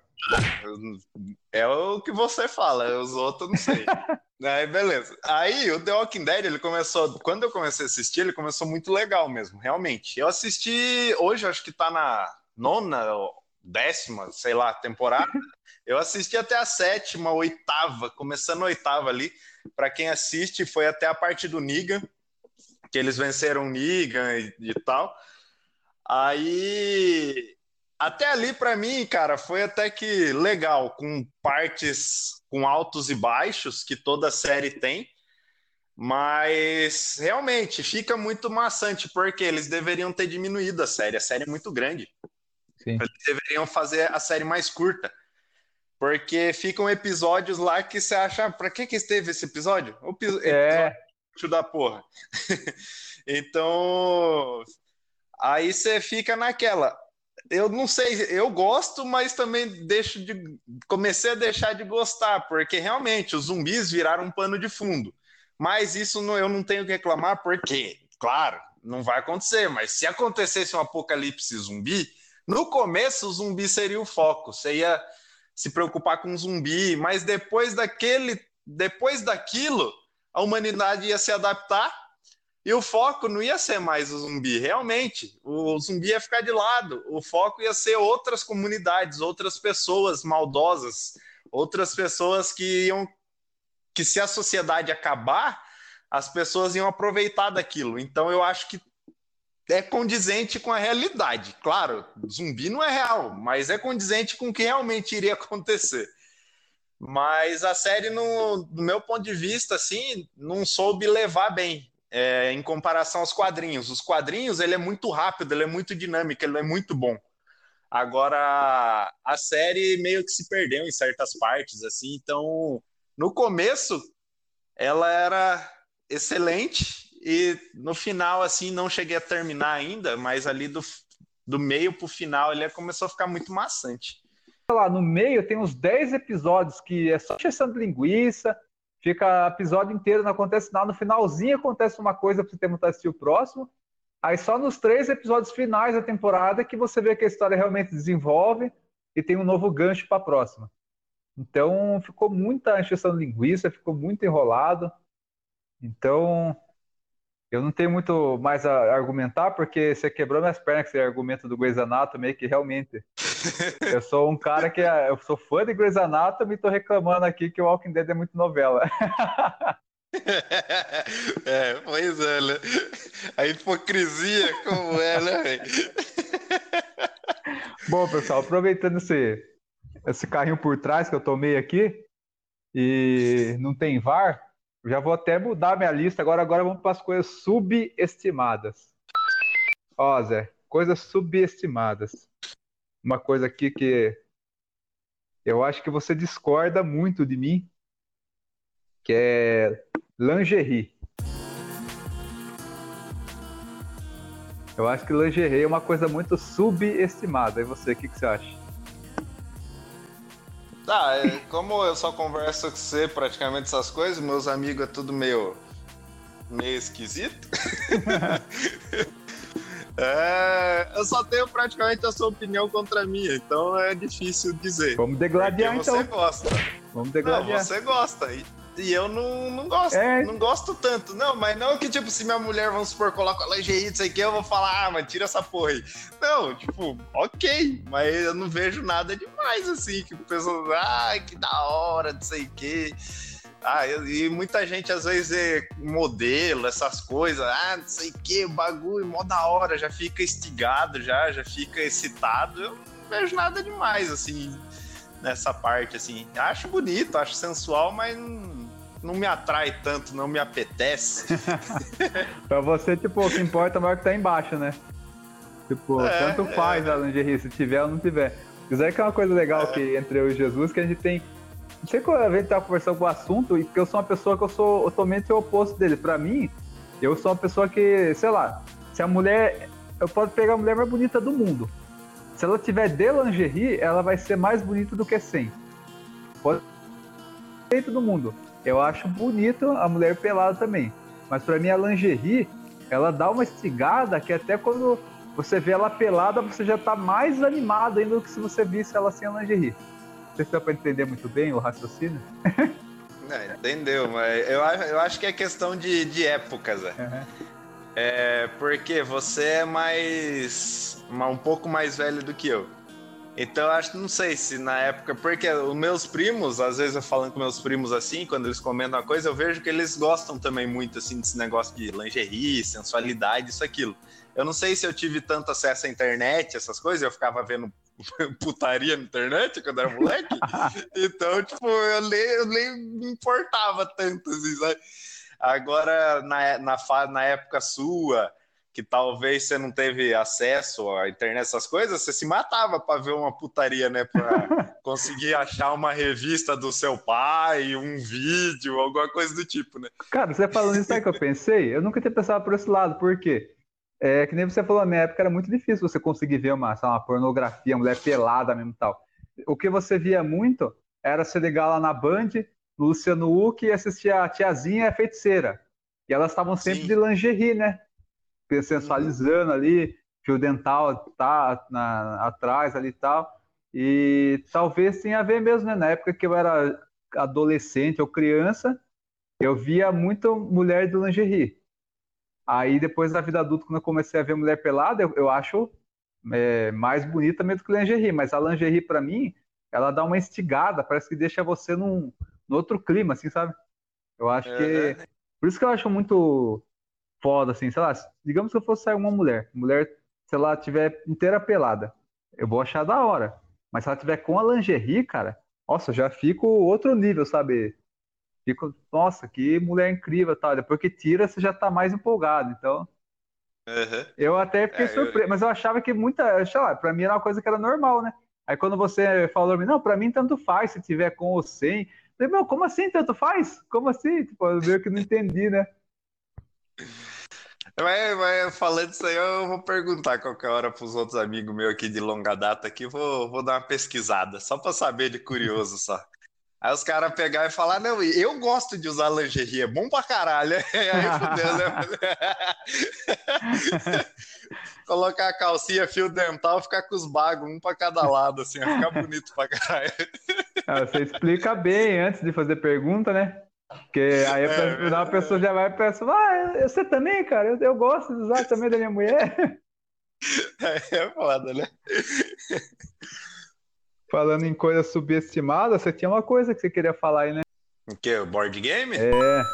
É o que você fala, os outros não sei. (laughs) Aí, beleza. Aí, o The Walking Dead, ele começou. Quando eu comecei a assistir, ele começou muito legal mesmo, realmente. Eu assisti. Hoje, acho que tá na nona, décima, sei lá, temporada. (laughs) Eu assisti até a sétima, oitava, começando a oitava ali. Para quem assiste, foi até a parte do Negan, que eles venceram o Negan e, e tal. Aí até ali, para mim, cara, foi até que legal, com partes com altos e baixos, que toda série tem. Mas realmente fica muito maçante, porque eles deveriam ter diminuído a série. A série é muito grande. Sim. Eles deveriam fazer a série mais curta. Porque ficam episódios lá que você acha, para que que esteve esse episódio? O episódio é da porra. (laughs) então, aí você fica naquela eu não sei, eu gosto, mas também deixo de comecei a deixar de gostar, porque realmente os zumbis viraram um pano de fundo. Mas isso não, eu não tenho que reclamar, porque, claro, não vai acontecer, mas se acontecesse um apocalipse zumbi, no começo o zumbi seria o foco. Você ia se preocupar com o zumbi, mas depois daquele, depois daquilo, a humanidade ia se adaptar e o foco não ia ser mais o zumbi, realmente. O zumbi ia ficar de lado. O foco ia ser outras comunidades, outras pessoas maldosas, outras pessoas que iam. que se a sociedade acabar, as pessoas iam aproveitar daquilo. Então eu acho que é condizente com a realidade. Claro, zumbi não é real, mas é condizente com o que realmente iria acontecer. Mas a série, no, do meu ponto de vista, assim, não soube levar bem é, em comparação aos quadrinhos. Os quadrinhos, ele é muito rápido, ele é muito dinâmico, ele é muito bom. Agora, a série meio que se perdeu em certas partes, assim, então, no começo, ela era excelente e no final, assim, não cheguei a terminar ainda, mas ali do, do meio pro final, ele começou a ficar muito maçante. Lá, no meio tem uns 10 episódios que é só de linguiça, fica episódio inteiro, não acontece nada. No finalzinho acontece uma coisa para você ter vontade de assistir o próximo. Aí só nos três episódios finais da temporada que você vê que a história realmente desenvolve e tem um novo gancho para a próxima. Então ficou muita encheção de linguiça, ficou muito enrolado. Então eu não tenho muito mais a argumentar, porque você quebrou minhas pernas com esse argumento do Grey's Anatomy, que realmente (laughs) eu sou um cara que é, eu sou fã de Grey's Anatomy e tô reclamando aqui que o Walking Dead é muito novela. (laughs) É, pois é, né? A hipocrisia como é, né? (laughs) Bom, pessoal, aproveitando esse, esse carrinho por trás que eu tomei aqui e não tem VAR, já vou até mudar minha lista. Agora, agora vamos para as coisas subestimadas. Ó, Zé, coisas subestimadas. Uma coisa aqui que eu acho que você discorda muito de mim, que é lingerie. Eu acho que lingerie é uma coisa muito subestimada. E você, o que, que você acha? Tá, é, como eu só converso com você praticamente essas coisas, meus amigos é tudo meio, meio esquisito. (laughs) é, eu só tenho praticamente a sua opinião contra a minha, então é difícil dizer. Vamos degladiar então. Você gosta. Vamos degladiar. Não, você gosta. E e eu não, não gosto, é. não gosto tanto. Não, mas não que, tipo, se minha mulher, vamos supor, coloca lingerie, isso aqui, eu vou falar, ah, mas tira essa porra aí. Não, tipo, ok, mas eu não vejo nada demais, assim, que o pessoal, ah, que da hora, não sei o quê. Ah, e muita gente às vezes é modelo, essas coisas, ah, não sei o que, bagulho, mó da hora, já fica estigado, já, já fica excitado. Eu não vejo nada demais, assim, nessa parte, assim. Acho bonito, acho sensual, mas não, não me atrai tanto, não me apetece. (laughs) pra você, tipo, o que importa é o que tá embaixo, né? Tipo, é, tanto é. faz é. a lingerie, se tiver ou não tiver. Mas é que é uma coisa legal é. que entre eu e Jesus, que a gente tem. Não sei quando a gente tá conversando com o assunto, e porque eu sou uma pessoa que eu sou totalmente o oposto dele. Pra mim, eu sou uma pessoa que, sei lá, se a mulher. Eu posso pegar a mulher mais bonita do mundo. Se ela tiver de lingerie, ela vai ser mais bonita do que sem. Pode respeito do mundo. Eu acho bonito a mulher pelada também. Mas para mim a lingerie, ela dá uma estigada que até quando você vê ela pelada, você já tá mais animado ainda do que se você visse ela sem a lingerie. Não sei se dá pra entender muito bem o raciocínio. (laughs) É, entendeu, mas eu, eu acho que é questão de, de épocas. Uhum. é. Porque você é mais. um pouco mais velho do que eu. Então, eu acho, não sei se na época, porque os meus primos, às vezes eu falando com meus primos assim, quando eles comentam uma coisa, eu vejo que eles gostam também muito assim desse negócio de lingerie, sensualidade, isso aquilo. Eu não sei se eu tive tanto acesso à internet, essas coisas, eu ficava vendo (laughs) putaria na internet quando era moleque. (laughs) então, tipo, eu nem, eu nem me importava tanto, assim, sabe? Agora, na, na, na época sua, que talvez você não teve acesso à internet, essas coisas, você se matava para ver uma putaria, né? Para (laughs) conseguir achar uma revista do seu pai, um vídeo, alguma coisa do tipo, né? Cara, você falando isso, sabe que eu pensei? Eu nunca tinha pensado por esse lado, por quê? É, que nem você falou, na minha época era muito difícil você conseguir ver uma, uma pornografia, mulher pelada mesmo tal. O que você via muito era se ligar lá na Band, no Luciano Huck e assistir a tiazinha a feiticeira. E elas estavam sempre Sim. de lingerie, né? Sensualizando ali, fio dental tá na, atrás ali e tal. E talvez tenha a ver mesmo, né? Na época que eu era adolescente ou criança, eu via muito mulher de lingerie. Aí depois da vida adulta, quando eu comecei a ver mulher pelada, eu, eu acho é, mais bonita mesmo que lingerie. Mas a lingerie, para mim, ela dá uma instigada, parece que deixa você num, num outro clima, assim, sabe? Eu acho é, que. Né? Por isso que eu acho muito foda, assim, sei lá, digamos que eu fosse sair uma mulher, mulher, sei lá, tiver inteira pelada, eu vou achar da hora. Mas se ela tiver com a lingerie, cara, nossa, já fico outro nível, sabe? Fico, nossa, que mulher incrível, tal. Depois que tira, você já tá mais empolgado. Então, uhum. eu até fiquei é, surpreso, eu... mas eu achava que muita, sei lá, pra mim era uma coisa que era normal, né? Aí quando você falou, não, pra mim tanto faz se tiver com ou sem. Eu falei, meu, como assim tanto faz? Como assim? Tipo, eu meio que não entendi, né? (laughs) Mas, mas, falando isso aí, eu vou perguntar qualquer hora para os outros amigos meus aqui de longa data aqui, vou, vou dar uma pesquisada, só para saber de curioso só. Aí os caras pegar e falar, não, eu gosto de usar lingerie, é bom pra caralho. (laughs) Aí fudeu, né? (laughs) Colocar a calcinha, fio dental, ficar com os bagos, um pra cada lado, assim, ficar bonito pra caralho. Ah, você explica bem antes de fazer pergunta, né? Porque aí é, a pessoa já vai e pensa, ah, você também, cara, eu, eu gosto de usar também da minha mulher. É, é foda, né? Falando em coisa subestimada, você tinha uma coisa que você queria falar aí, né? O que? O board game? É.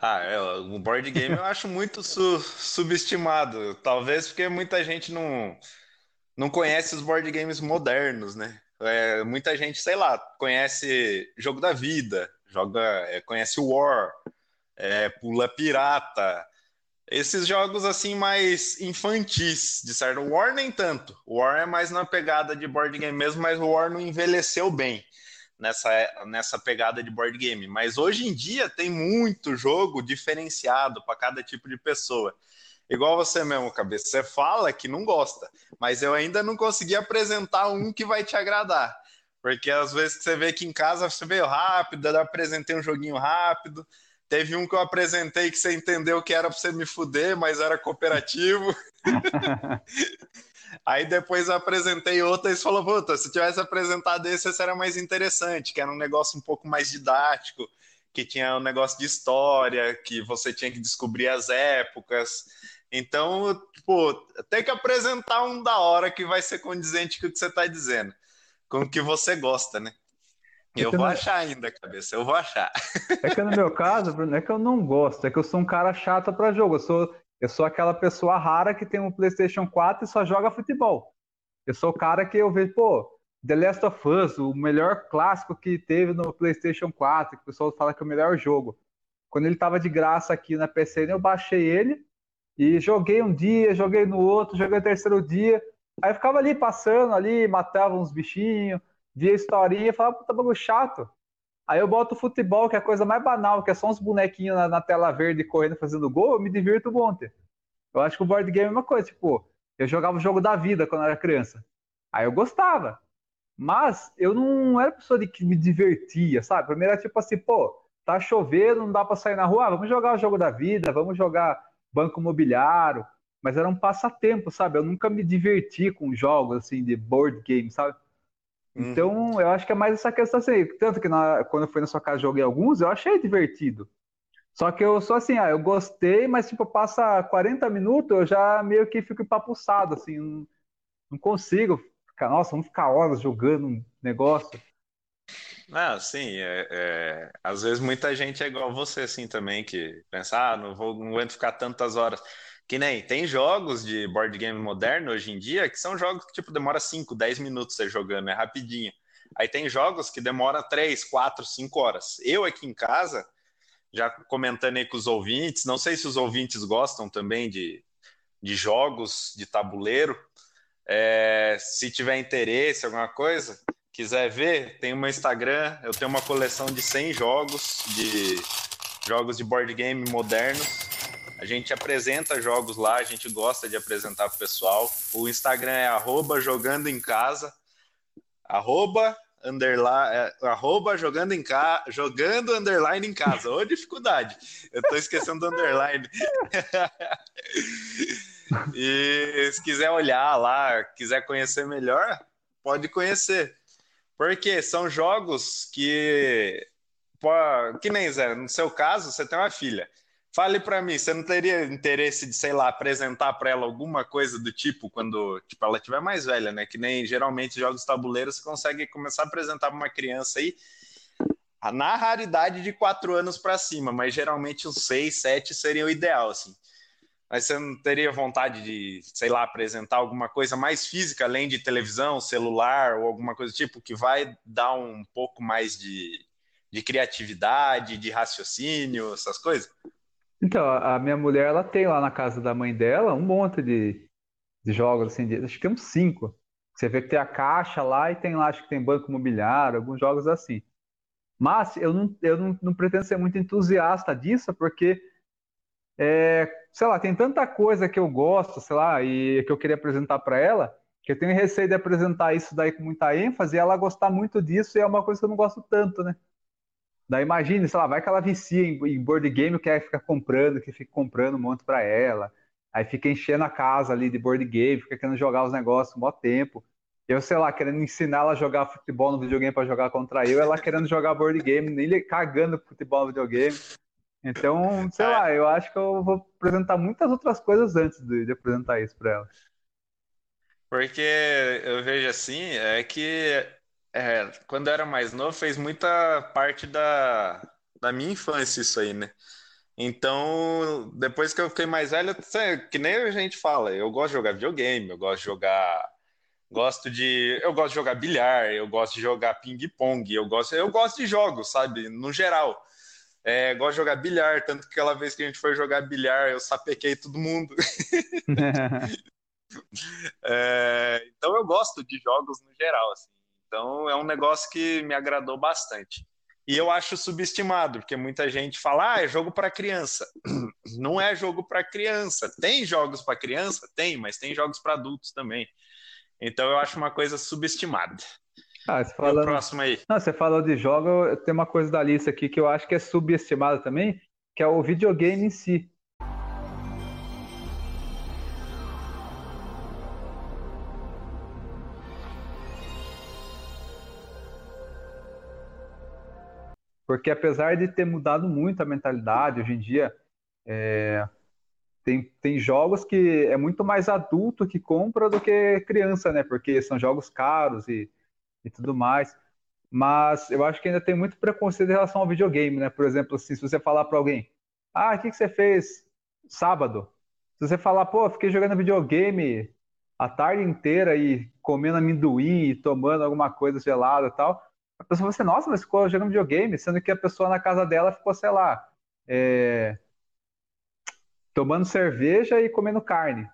Ah, é, o board game eu acho muito su subestimado. Talvez porque muita gente não, não conhece os board games modernos, né? É, muita gente, sei lá, conhece Jogo da Vida, joga, é, conhece War, é, Pula Pirata, esses jogos assim mais infantis, de certo. War nem tanto. War é mais na pegada de board game mesmo, mas o War não envelheceu bem nessa, nessa pegada de board game. Mas hoje em dia tem muito jogo diferenciado para cada tipo de pessoa. Igual você mesmo, cabeça. Você fala que não gosta, mas eu ainda não consegui apresentar um que vai te agradar. Porque às vezes você vê aqui em casa, você veio rápido, eu apresentei um joguinho rápido. Teve um que eu apresentei que você entendeu que era para você me fuder, mas era cooperativo. (laughs) Aí depois eu apresentei outro e você falou, puta, se tivesse apresentado esse, esse era mais interessante, que era um negócio um pouco mais didático, que tinha um negócio de história, que você tinha que descobrir as épocas. Então, tipo, tem que apresentar um da hora que vai ser condizente com o que você está dizendo, com o que você gosta, né? É eu vou achar ainda, cabeça, eu vou achar. É que no meu caso, Bruno, é que eu não gosto, é que eu sou um cara chato para jogo. Eu sou, eu sou aquela pessoa rara que tem um PlayStation 4 e só joga futebol. Eu sou o cara que eu vejo, pô, The Last of Us, o melhor clássico que teve no PlayStation 4, que o pessoal fala que é o melhor jogo. Quando ele tava de graça aqui na PCN, eu baixei ele e joguei um dia, joguei no outro, joguei no terceiro dia. Aí ficava ali passando ali, matava uns bichinhos via historinha falava, puta bagulho chato. Aí eu boto futebol, que é a coisa mais banal, que é só uns bonequinhos na, na tela verde correndo fazendo gol, eu me divirto ontem. Eu acho que o board game é uma coisa, tipo, eu jogava o jogo da vida quando eu era criança. Aí eu gostava. Mas eu não era pessoa de que me divertia, sabe? Primeiro era tipo assim, pô, tá chovendo, não dá para sair na rua, ah, vamos jogar o jogo da vida, vamos jogar banco imobiliário, mas era um passatempo, sabe? Eu nunca me diverti com jogos assim de board game, sabe? Uhum. Então, eu acho que é mais essa questão assim, tanto que na, quando eu fui na sua casa joguei alguns, eu achei divertido. Só que eu sou assim, ah, eu gostei, mas tipo, passa 40 minutos, eu já meio que fico empapuçado, assim, não, não consigo ficar, nossa, vamos ficar horas jogando um negócio. Ah, sim, é, é, às vezes muita gente é igual você, assim, também, que pensa, ah, não vou, não aguento ficar tantas horas. Que nem, tem jogos de board game moderno hoje em dia que são jogos que, tipo, demora 5, 10 minutos você jogando, é rapidinho. Aí tem jogos que demora 3, 4, 5 horas. Eu aqui em casa, já comentando aí com os ouvintes, não sei se os ouvintes gostam também de, de jogos de tabuleiro, é, se tiver interesse, alguma coisa, quiser ver, tem uma Instagram, eu tenho uma coleção de 100 jogos, de jogos de board game modernos. A gente apresenta jogos lá, a gente gosta de apresentar para o pessoal. O Instagram é arroba jogando em casa, arroba, underline, é, arroba jogando em casa, jogando underline em casa. Ô dificuldade, eu estou esquecendo do underline. (laughs) e se quiser olhar lá, quiser conhecer melhor, pode conhecer. Porque são jogos que. Que nem Zé, no seu caso, você tem uma filha. Fale para mim, você não teria interesse de, sei lá, apresentar para ela alguma coisa do tipo quando tipo, ela tiver mais velha, né? Que nem geralmente jogos tabuleiros você consegue começar a apresentar para uma criança aí na raridade de quatro anos para cima, mas geralmente os seis, sete seria o ideal, assim. Mas você não teria vontade de, sei lá, apresentar alguma coisa mais física, além de televisão, celular ou alguma coisa do tipo, que vai dar um pouco mais de, de criatividade, de raciocínio, essas coisas? Então, a minha mulher, ela tem lá na casa da mãe dela um monte de, de jogos, assim, de, acho que tem uns cinco. Você vê que tem a caixa lá e tem lá, acho que tem banco imobiliário, alguns jogos assim. Mas eu não, eu não, não pretendo ser muito entusiasta disso, porque é, sei lá, tem tanta coisa que eu gosto, sei lá, e que eu queria apresentar para ela, que eu tenho receio de apresentar isso daí com muita ênfase e ela gostar muito disso e é uma coisa que eu não gosto tanto, né? Daí imagine, sei lá, vai que ela vicia em, em board game, quer ficar comprando, que fica comprando um monte para ela, aí fica enchendo a casa ali de board game, fica querendo jogar os negócios um bom tempo. Eu, sei lá, querendo ensinar ela a jogar futebol no videogame para jogar contra eu, ela querendo jogar board game, nem cagando futebol no videogame. Então, sei é. lá, eu acho que eu vou apresentar muitas outras coisas antes de, de apresentar isso para ela. Porque eu vejo assim, é que é, quando eu era mais novo, fez muita parte da, da minha infância isso aí, né? Então, depois que eu fiquei mais velho, que nem a gente fala, eu gosto de jogar videogame, eu gosto de jogar. Gosto de. Eu gosto de jogar bilhar, eu gosto de jogar ping-pong, eu gosto, eu gosto de jogos, sabe? No geral. É, gosto de jogar bilhar, tanto que aquela vez que a gente foi jogar bilhar, eu sapequei todo mundo. (laughs) (laughs) é, então eu gosto de jogos no geral, assim. Então é um negócio que me agradou bastante. E eu acho subestimado, porque muita gente fala, ah, é jogo para criança. (clears throat) Não é jogo para criança. Tem jogos para criança? Tem, mas tem jogos para adultos também. Então eu acho uma coisa subestimada. Ah, você falando... próximo aí. Não, você falou de jogo, tem uma coisa da lista aqui que eu acho que é subestimada também, que é o videogame em si. Porque apesar de ter mudado muito a mentalidade, hoje em dia é, tem, tem jogos que é muito mais adulto que compra do que criança, né? Porque são jogos caros e e tudo mais. Mas eu acho que ainda tem muito preconceito em relação ao videogame, né? Por exemplo, assim, se você falar para alguém, ah, o que, que você fez sábado? Se você falar, pô, fiquei jogando videogame a tarde inteira e comendo amendoim e tomando alguma coisa gelada e tal, a pessoa vai assim, nossa, mas ficou jogando videogame, sendo que a pessoa na casa dela ficou, sei lá, é... tomando cerveja e comendo carne.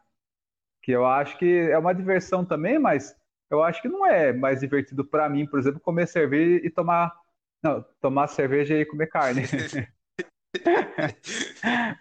Que eu acho que é uma diversão também, mas eu acho que não é mais divertido para mim, por exemplo, comer cerveja e tomar. Não, tomar cerveja e comer carne. (laughs)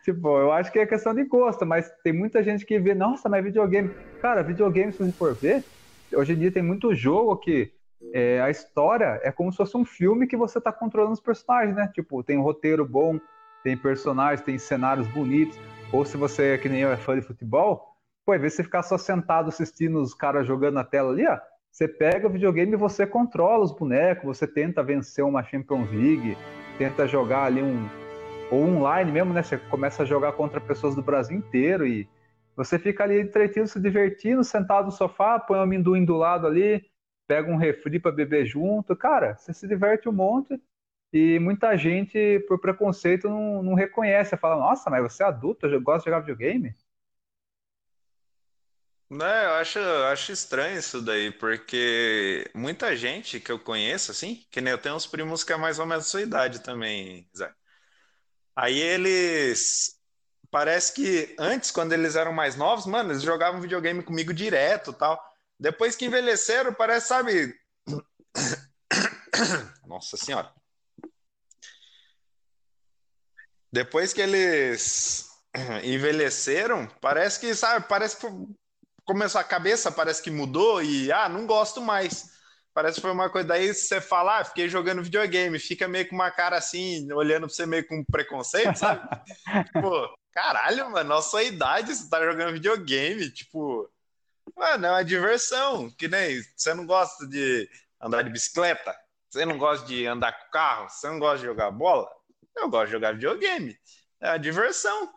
tipo, eu acho que é questão de gosto, mas tem muita gente que vê, nossa, mas videogame. Cara, videogame, se você for ver, hoje em dia tem muito jogo que é, a história é como se fosse um filme que você está controlando os personagens, né? Tipo, tem um roteiro bom, tem personagens, tem cenários bonitos. Ou se você, que nem eu, é fã de futebol, pô, às vezes você ficar só sentado assistindo os caras jogando na tela ali, ó. Você pega o videogame e você controla os bonecos, você tenta vencer uma Champions League, tenta jogar ali um. Ou online mesmo, né? Você começa a jogar contra pessoas do Brasil inteiro e você fica ali entretido, se divertindo, sentado no sofá, põe um amendoim do lado ali, pega um refri para beber junto. Cara, você se diverte um monte e muita gente, por preconceito, não, não reconhece. Fala, nossa, mas você é adulto, eu gosto de jogar videogame? Né, eu acho, eu acho estranho isso daí, porque muita gente que eu conheço, assim, que nem eu tenho uns primos que é mais ou menos da sua idade também, Zé. Aí eles. Parece que antes, quando eles eram mais novos, mano, eles jogavam videogame comigo direto tal. Depois que envelheceram, parece, sabe. (coughs) Nossa Senhora. Depois que eles (coughs) envelheceram, parece que, sabe, parece que começou a cabeça, parece que mudou e, ah, não gosto mais. Parece que foi uma coisa. Daí você fala, ah, fiquei jogando videogame, fica meio com uma cara assim, olhando pra você meio com preconceito, sabe? (laughs) tipo, caralho, mano, nossa idade você tá jogando videogame, tipo. Mano, é uma diversão, que nem você não gosta de andar de bicicleta, você não gosta de andar com carro, você não gosta de jogar bola, eu gosto de jogar videogame. É uma diversão.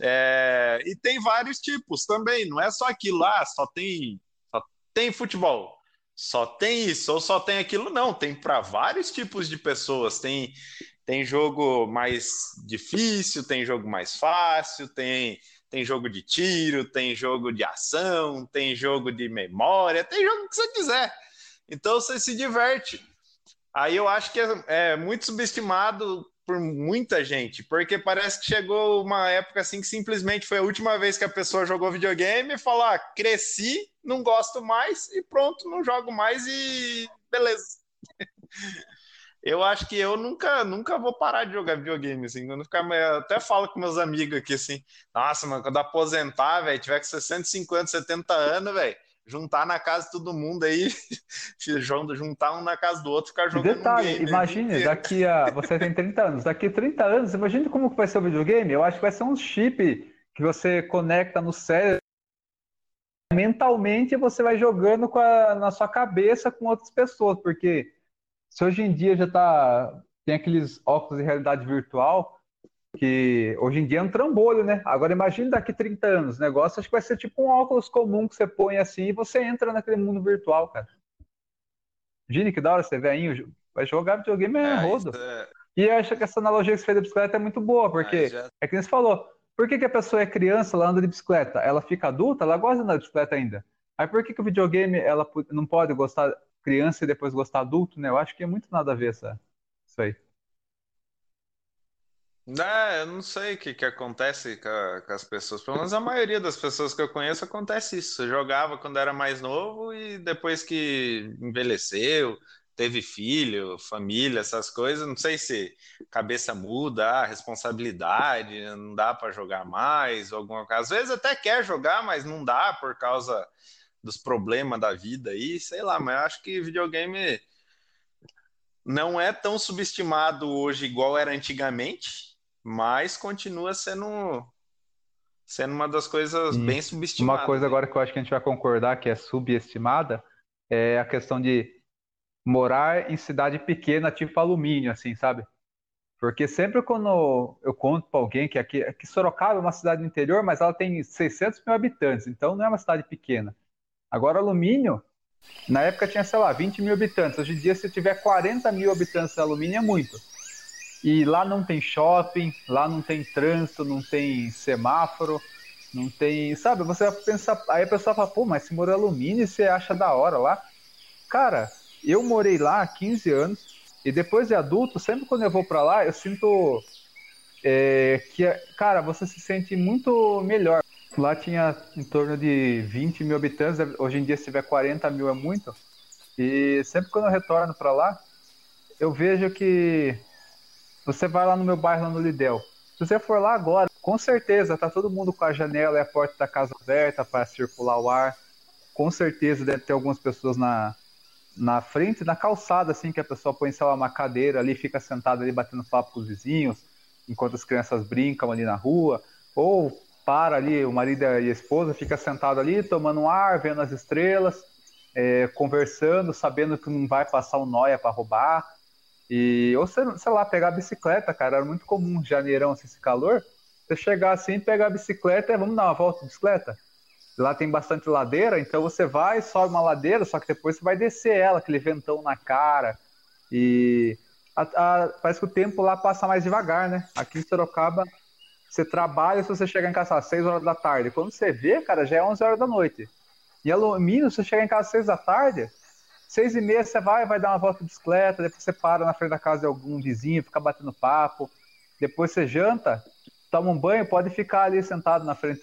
É, e tem vários tipos também, não é só aquilo lá, só tem, só tem futebol, só tem isso ou só tem aquilo, não, tem para vários tipos de pessoas. Tem, tem jogo mais difícil, tem jogo mais fácil, tem, tem jogo de tiro, tem jogo de ação, tem jogo de memória, tem jogo que você quiser. Então você se diverte. Aí eu acho que é, é muito subestimado por muita gente, porque parece que chegou uma época assim que simplesmente foi a última vez que a pessoa jogou videogame e falou: ah, cresci, não gosto mais e pronto, não jogo mais e beleza. (laughs) eu acho que eu nunca, nunca vou parar de jogar videogame, assim, quando ficar, eu até falo com meus amigos aqui assim, nossa, mano, quando aposentar, velho, tiver com 60, 50, 70 anos, velho, juntar na casa de todo mundo aí, (laughs) juntar um na casa do outro, ficar jogando Detalhe, game, imagine, daqui a. Você tem 30 anos, daqui a 30 anos, imagine como que vai ser o videogame. Eu acho que vai ser um chip que você conecta no cérebro. Mentalmente você vai jogando a, na sua cabeça com outras pessoas, porque se hoje em dia já tá. Tem aqueles óculos de realidade virtual, que hoje em dia é um trambolho, né? Agora imagine daqui 30 anos, o negócio acho que vai ser tipo um óculos comum que você põe assim e você entra naquele mundo virtual, cara. Imagine que da hora você velhinho, vai jogar videogame é, é rodo. É... E eu acho que essa analogia que você fez da bicicleta é muito boa, porque já... é que você falou, por que, que a pessoa é criança, ela anda de bicicleta? Ela fica adulta, ela gosta de andar de bicicleta ainda. Aí por que, que o videogame ela não pode gostar criança e depois gostar adulto, né? Eu acho que é muito nada a ver essa, isso aí. É, eu não sei o que, que acontece com, a, com, as pessoas. Pelo menos a maioria das pessoas que eu conheço acontece isso. Eu jogava quando era mais novo e depois que envelheceu, teve filho, família, essas coisas, não sei se cabeça muda, a responsabilidade, não dá para jogar mais, alguma coisa. Às vezes até quer jogar, mas não dá por causa dos problemas da vida aí, sei lá, mas eu acho que videogame não é tão subestimado hoje igual era antigamente mas continua sendo sendo uma das coisas e bem subestimadas. Uma coisa agora que eu acho que a gente vai concordar que é subestimada é a questão de morar em cidade pequena, tipo alumínio, assim, sabe? Porque sempre quando eu conto para alguém que aqui, aqui Sorocaba é uma cidade do interior, mas ela tem 600 mil habitantes, então não é uma cidade pequena. Agora, alumínio, na época tinha, sei lá, 20 mil habitantes. Hoje em dia, se tiver 40 mil habitantes de alumínio, é muito. E lá não tem shopping, lá não tem trânsito, não tem semáforo, não tem. Sabe, você vai pensar. Aí a pessoa fala, pô, mas se mora alumínio, você acha da hora lá. Cara, eu morei lá há 15 anos e depois de adulto, sempre quando eu vou para lá, eu sinto é, que, cara, você se sente muito melhor. Lá tinha em torno de 20 mil habitantes, hoje em dia se tiver 40 mil é muito. E sempre quando eu retorno para lá, eu vejo que você vai lá no meu bairro, lá no Lidel. Se você for lá agora, com certeza tá todo mundo com a janela e a porta da casa aberta para circular o ar. Com certeza deve ter algumas pessoas na, na frente, na calçada, assim, que a pessoa põe, sei lá, uma cadeira ali, fica sentada ali batendo papo com os vizinhos, enquanto as crianças brincam ali na rua, ou para ali, o marido e a esposa fica sentado ali, tomando ar, vendo as estrelas, é, conversando, sabendo que não vai passar um noia para roubar, e, ou sei, sei lá, pegar a bicicleta, cara, era muito comum, janeirão, assim, esse calor, você chegar assim, pegar a bicicleta, vamos dar uma volta de bicicleta? Lá tem bastante ladeira, então você vai, sobe uma ladeira, só que depois você vai descer ela, aquele ventão na cara. E a, a, parece que o tempo lá passa mais devagar, né? Aqui em Sorocaba, você trabalha se você chegar em casa às 6 horas da tarde. Quando você vê, cara, já é 11 horas da noite. Em alumínio, você chega em casa às 6 da tarde, 6 e meia você vai, vai dar uma volta de bicicleta, depois você para na frente da casa de algum vizinho, fica batendo papo. Depois você janta, toma um banho, pode ficar ali sentado na frente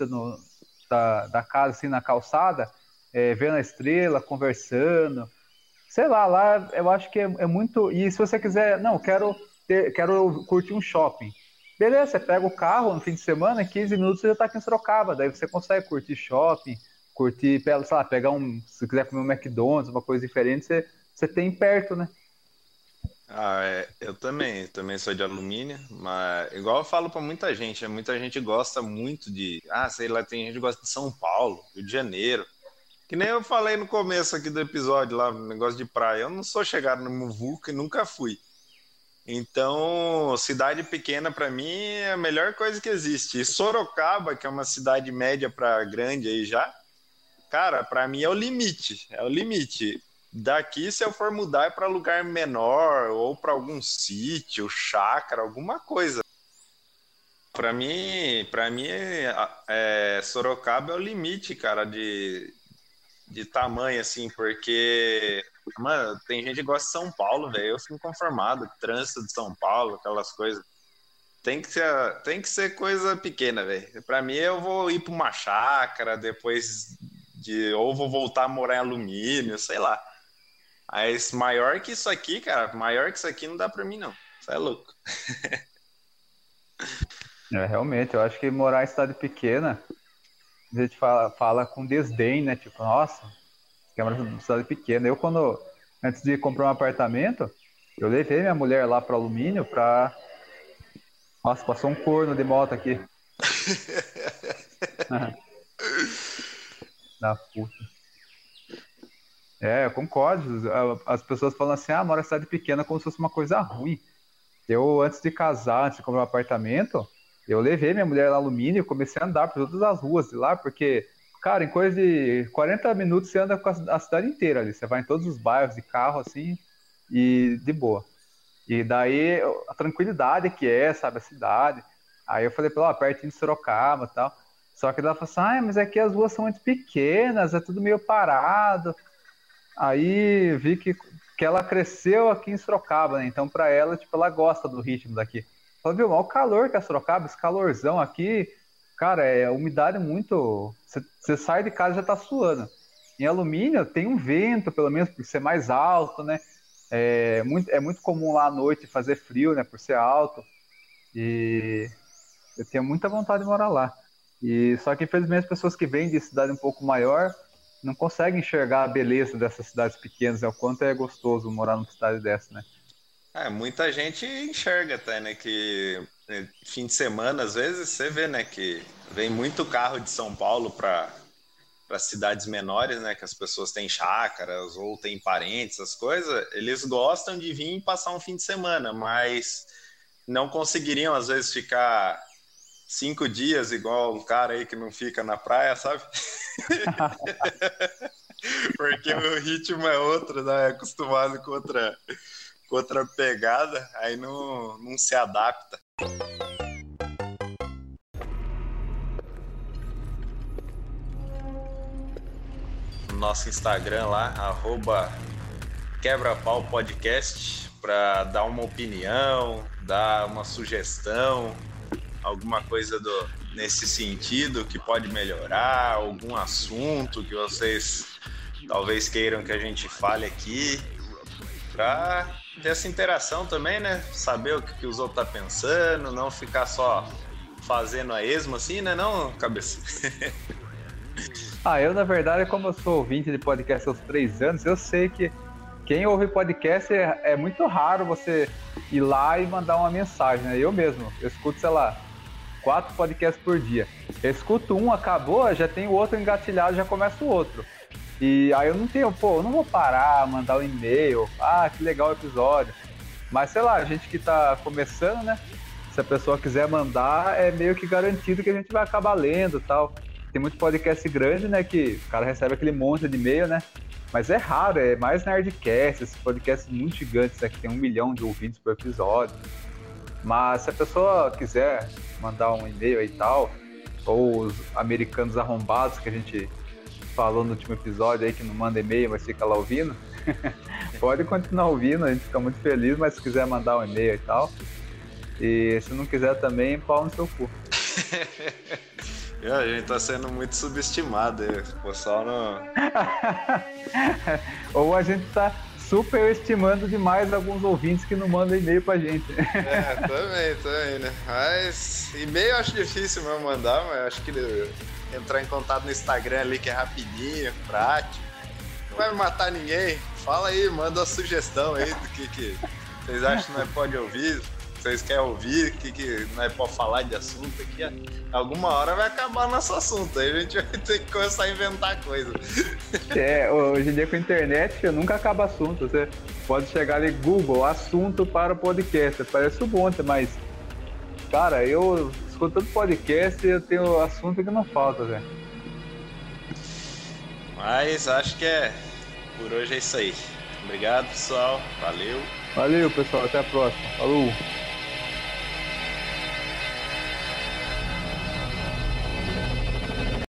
da, da casa, assim, na calçada, é, vendo a estrela, conversando. Sei lá, lá eu acho que é, é muito. E se você quiser, não, quero, ter, quero curtir um shopping. Beleza, você pega o carro no fim de semana, em 15 minutos você já está aqui em Sorocaba, daí você consegue curtir shopping, curtir, sei lá, pegar um. Se quiser comer um McDonald's, uma coisa diferente, você, você tem perto, né? Ah, é, eu também, também sou de alumínio, mas igual eu falo para muita gente, né, muita gente gosta muito de, ah, sei lá, tem gente que gosta de São Paulo, Rio de Janeiro, que nem eu falei no começo aqui do episódio lá, negócio de praia, eu não sou chegado no Muvuca e nunca fui. Então, cidade pequena para mim é a melhor coisa que existe. E Sorocaba, que é uma cidade média para grande aí já, cara, para mim é o limite, é o limite. Daqui, se eu for mudar, é para lugar menor ou para algum sítio, chácara, alguma coisa. Para mim, para mim é, Sorocaba é o limite, cara, de, de tamanho, assim, porque, mano, tem gente que gosta de São Paulo, velho. Eu fico conformado, trânsito de São Paulo, aquelas coisas. Tem que ser, tem que ser coisa pequena, velho. Para mim, eu vou ir para uma chácara depois de. Ou vou voltar a morar em alumínio, sei lá. Mas maior que isso aqui, cara, maior que isso aqui não dá pra mim, não. Você é louco. é, realmente, eu acho que morar em cidade pequena, a gente fala, fala com desdém, né? Tipo, nossa, que é uma cidade pequena. Eu, quando, antes de comprar um apartamento, eu levei minha mulher lá pro alumínio pra. Nossa, passou um corno de moto aqui. (laughs) da puta. É, eu concordo. As pessoas falam assim, ah, mora em cidade pequena como se fosse uma coisa ruim. Eu, antes de casar, antes de comprar um apartamento, eu levei minha mulher lá alumínio e comecei a andar por todas as ruas de lá, porque, cara, em coisa de 40 minutos você anda com a cidade inteira ali. Você vai em todos os bairros de carro, assim, e de boa. E daí, a tranquilidade que é, sabe, a cidade. Aí eu falei pra ela, pertinho de Sorocaba e tal. Só que ela falou assim, ah, mas aqui as ruas são muito pequenas, é tudo meio parado. Aí vi que, que ela cresceu aqui em Sorocaba, né? Então, para ela, tipo, ela gosta do ritmo daqui. Falei, viu, o calor que é Sorocaba, esse calorzão aqui, cara, é umidade muito. Você sai de casa e já tá suando. Em alumínio tem um vento, pelo menos por ser mais alto, né? É muito, é muito comum lá à noite fazer frio, né? Por ser alto. E eu tenho muita vontade de morar lá. E só que infelizmente as pessoas que vêm de cidade um pouco maior não consegue enxergar a beleza dessas cidades pequenas, é o quanto é gostoso morar numa cidade dessa, né? É, muita gente enxerga até, né, que né, fim de semana, às vezes, você vê, né, que vem muito carro de São Paulo para para cidades menores, né, que as pessoas têm chácaras ou têm parentes, as coisas, eles gostam de vir passar um fim de semana, mas não conseguiriam, às vezes, ficar cinco dias igual um cara aí que não fica na praia, sabe? (laughs) Porque o ritmo é outro, né? É acostumado com outra, com outra pegada, aí não, não se adapta. Nosso Instagram lá, arroba quebra-pau podcast, para dar uma opinião, dar uma sugestão, alguma coisa do, nesse sentido que pode melhorar, algum assunto que vocês talvez queiram que a gente fale aqui, para ter essa interação também, né? Saber o que, que os outros tá pensando, não ficar só fazendo a esmo assim, né? Não, cabeça. (laughs) ah, eu na verdade, como eu sou ouvinte de podcast há três anos, eu sei que quem ouve podcast é, é, muito raro você ir lá e mandar uma mensagem, né? Eu mesmo, eu escuto, sei lá, quatro podcasts por dia. Eu escuto um, acabou, já tem o outro engatilhado, já começa o outro. E aí eu não tenho, pô, eu não vou parar, mandar um e-mail, ah, que legal o episódio. Mas sei lá, a gente que tá começando, né? Se a pessoa quiser mandar, é meio que garantido que a gente vai acabar lendo tal. Tem muito podcast grande, né? Que o cara recebe aquele monte de e-mail, né? Mas é raro, é mais Nerdcast, esses podcasts muito gigantes, né, que tem um milhão de ouvintes por episódio. Mas se a pessoa quiser mandar um e-mail e tal, ou os americanos arrombados que a gente falou no último episódio aí, que não manda e-mail, mas fica lá ouvindo, (laughs) pode continuar ouvindo, a gente fica muito feliz, mas se quiser mandar um e-mail e tal. E se não quiser também, pau no seu cu. (laughs) É, a gente tá sendo muito subestimado, o pessoal não. (laughs) Ou a gente tá superestimando demais alguns ouvintes que não mandam e-mail pra gente. É, também, também, né? Mas e-mail eu acho difícil mesmo mandar, mas acho que entrar em contato no Instagram ali que é rapidinho, prático. Não vai matar ninguém. Fala aí, manda uma sugestão aí do que, que vocês acham que nós pode ouvir vocês querem ouvir, o que, que nós pode falar de assunto aqui, alguma hora vai acabar nosso assunto. Aí a gente vai ter que começar a inventar coisa. É, hoje em dia com a internet nunca acaba assunto. Você pode chegar ali, Google, assunto para o podcast. Parece um monte, mas, cara, eu escutando podcast eu tenho assunto que não falta, velho. Mas acho que é. Por hoje é isso aí. Obrigado, pessoal. Valeu. Valeu, pessoal. Até a próxima. Falou.